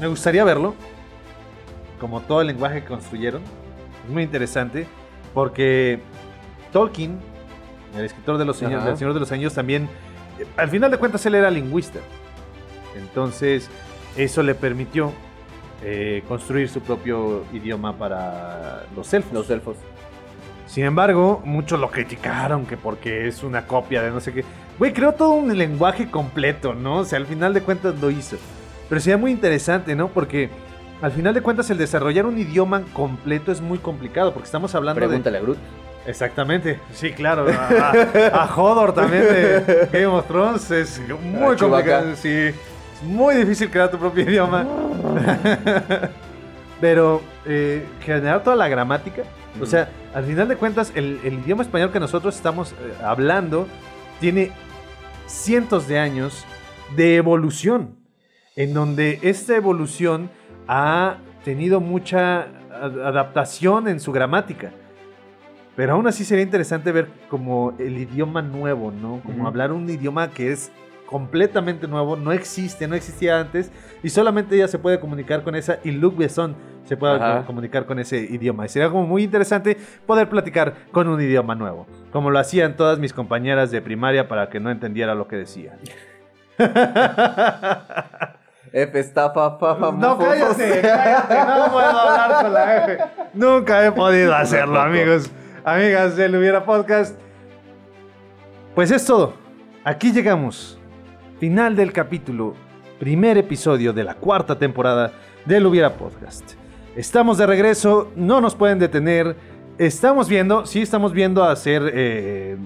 me gustaría verlo. Como todo el lenguaje que construyeron. Es muy interesante. Porque Tolkien, el escritor de los del Señor de los Anillos, también. Al final de cuentas, él era lingüista. Entonces, eso le permitió eh, construir su propio idioma para los elfos. Los elfos. Sin embargo, muchos lo criticaron que porque es una copia de no sé qué. Güey, creó todo un lenguaje completo, ¿no? O sea, al final de cuentas lo hizo. Pero sería muy interesante, ¿no? Porque al final de cuentas el desarrollar un idioma completo es muy complicado, porque estamos hablando Pregúntale a Groot. Exactamente, sí, claro. A, a- Hodor también de Game of Thrones es muy complicado, sí. Es muy difícil crear tu propio idioma. Pero eh, generar toda la gramática. O sea, al final de cuentas, el, el idioma español que nosotros estamos eh, hablando tiene cientos de años de evolución. En donde esta evolución ha tenido mucha adaptación en su gramática. Pero aún así sería interesante ver como el idioma nuevo, ¿no? Como hablar un idioma que es completamente nuevo, no existe, no existía antes, y solamente ella se puede comunicar con esa, y Luc Besson se puede Ajá. comunicar con ese idioma. Y sería como muy interesante poder platicar con un idioma nuevo, como lo hacían todas mis compañeras de primaria para que no entendiera lo que decía. F estafa, fa, fa, No, mofo, cállate, cállate, no puedo hablar con la F. Nunca he podido hacerlo, amigos, amigas del Hubiera Podcast. Pues es todo. Aquí llegamos. Final del capítulo. Primer episodio de la cuarta temporada del Hubiera Podcast. Estamos de regreso, no nos pueden detener. Estamos viendo, sí estamos viendo hacer eh,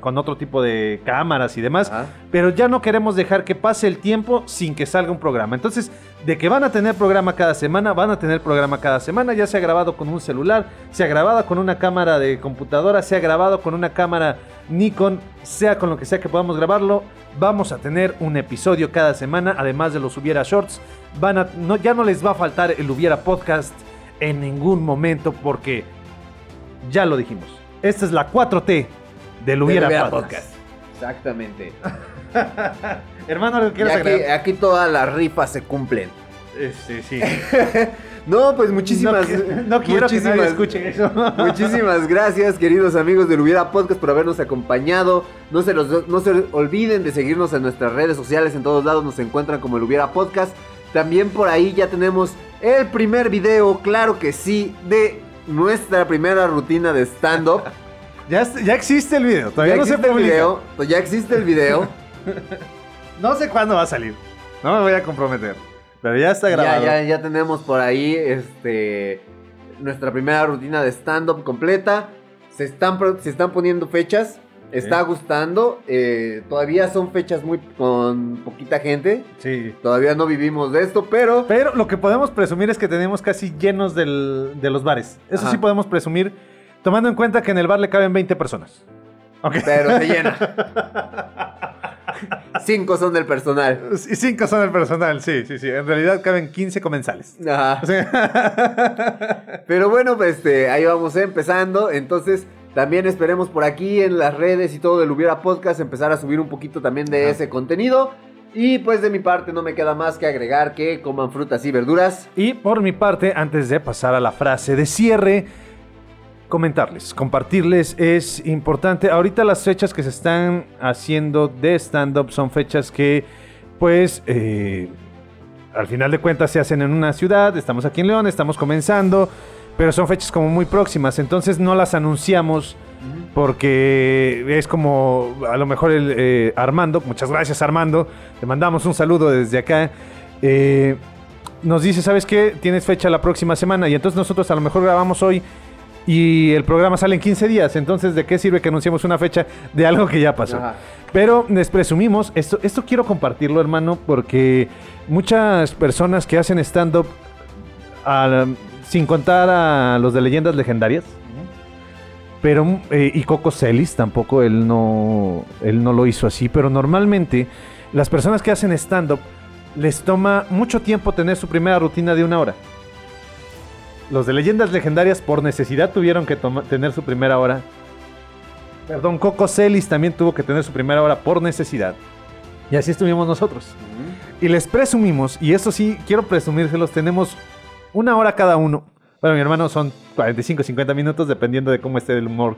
con otro tipo de cámaras y demás, Ajá. pero ya no queremos dejar que pase el tiempo sin que salga un programa. Entonces, de que van a tener programa cada semana, van a tener programa cada semana, ya sea grabado con un celular, sea grabado con una cámara de computadora, sea grabado con una cámara Nikon, sea con lo que sea que podamos grabarlo, vamos a tener un episodio cada semana, además de los Hubiera Shorts. Van a, no, ya no les va a faltar el Hubiera Podcast en ningún momento porque ya lo dijimos. Esta es la 4T del Hubiera, Hubiera Podcast. Exactamente. Hermano, Y ¿quieres aquí, agregar? aquí todas las rifas se cumplen. Este, sí. No, pues muchísimas. No, no quiero que nadie escuche eso. Muchísimas gracias, queridos amigos del Hubiera Podcast, por habernos acompañado. No se, los, no se olviden de seguirnos en nuestras redes sociales. En todos lados nos encuentran como el Hubiera Podcast. También por ahí ya tenemos el primer video, claro que sí, de nuestra primera rutina de stand-up. Ya, ya existe el video, todavía ya no se existe el publica. video. Ya existe el video. No sé cuándo va a salir. No me voy a comprometer. Pero ya está Ya, grabado. ya, ya tenemos por ahí este, nuestra primera rutina de stand-up completa. Se están, se están poniendo fechas. Está gustando. eh, todavía son fechas muy con poquita gente. Sí. Todavía no vivimos de esto, pero Pero lo que podemos presumir es que tenemos casi llenos del- de los bares. Eso Ajá. sí podemos presumir, tomando en cuenta que en el bar le caben 20 personas. Ok. pero se llena. Cinco son del personal. Y cinco son el personal, sí, sí, sí. En realidad caben 15 comensales. Ajá. O sea, Pero bueno, pues este, ahí vamos empezando. Entonces, también esperemos por aquí en las redes y todo del Hubiera Podcast empezar a subir un poquito también de ese contenido. Y pues de mi parte no me queda más que agregar que coman frutas y verduras. Y por mi parte, antes de pasar a la frase de cierre, comentarles, compartirles es importante. Ahorita las fechas que se están haciendo de stand-up son fechas que, pues, eh, al final de cuentas se hacen en una ciudad. Estamos aquí en León, estamos comenzando, pero son fechas como muy próximas. Entonces no las anunciamos Porque es como a lo mejor el eh, Armando, muchas gracias Armando, te mandamos un saludo desde acá. eh, nos dice, ¿sabes qué? Tienes fecha la próxima semana y entonces nosotros a lo mejor grabamos hoy y el programa sale en 15 días. Entonces, ¿de qué sirve que anunciemos una fecha de algo que ya pasó? Ajá. Pero les presumimos, esto, esto quiero compartirlo, hermano, porque muchas personas que hacen stand-up, sin contar a los de leyendas legendarias, pero eh, y Coco Celis tampoco él no él no lo hizo así, pero normalmente las personas que hacen stand-up les toma mucho tiempo tener su primera rutina de una hora. Los de leyendas legendarias por necesidad tuvieron que tener su primera hora. Perdón, Coco Celis también tuvo que tener su primera hora por necesidad. Y así estuvimos nosotros. Y les presumimos, y eso sí, quiero presumírselos, tenemos una hora cada uno. Bueno, mi hermano son 45, 50 minutos, dependiendo de cómo esté el humor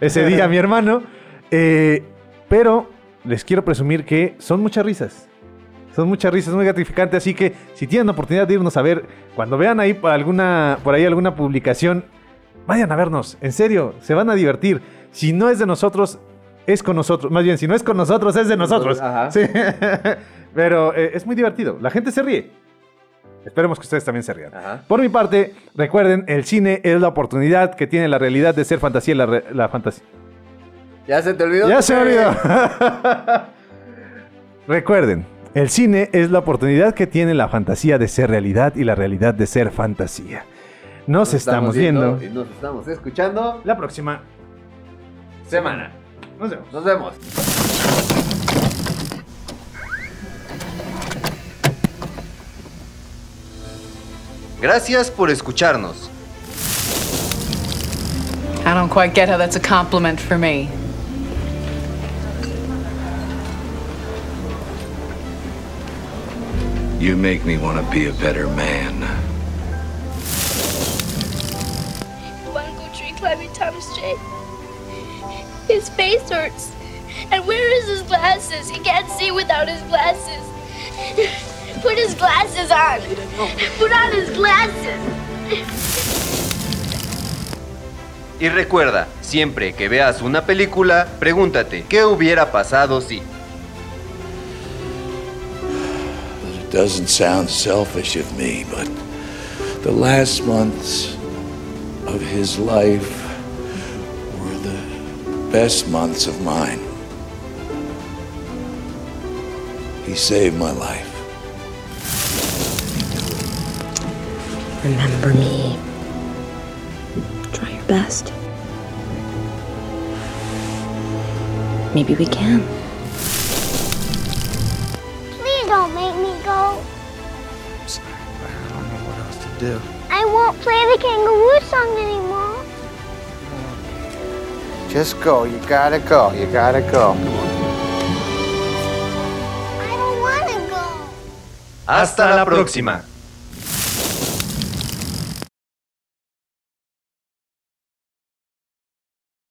ese día, mi hermano. Eh, pero les quiero presumir que son muchas risas. Son muchas risas, muy gratificante. Así que si tienen oportunidad de irnos a ver, cuando vean ahí por, alguna, por ahí alguna publicación, vayan a vernos. En serio, se van a divertir. Si no es de nosotros, es con nosotros. Más bien, si no es con nosotros, es de nosotros. Ajá. Sí. Pero eh, es muy divertido. La gente se ríe. Esperemos que ustedes también se rían. Por mi parte, recuerden, el cine es la oportunidad que tiene la realidad de ser fantasía y la, re- la fantasía. ¿Ya se te olvidó? Ya se me olvidó. Recuerden, el cine es la oportunidad que tiene la fantasía de ser realidad y la realidad de ser fantasía. Nos, estamos, viendo. Y nos estamos escuchando la próxima semana. Nos vemos. Nos vemos. Gracias por escucharnos. I don't quite get how that's a compliment for me. You make me want to be a better man. You Want to go tree climbing, Thomas J? His face hurts. And where is his glasses? He can't see without his glasses. Put his glasses on. Put on his glasses. Y recuerda, siempre que veas una película, pregúntate, ¿qué hubiera pasado si? It doesn't sound selfish of me, but the last months of his life were the best months of mine. He saved my life. Remember me. Try your best. Maybe we can. Please don't make me go. I'm Sorry, but I don't know what else to do. I won't play the kangaroo song anymore. Just go. You gotta go. You gotta go. I don't want to go. Hasta la próxima.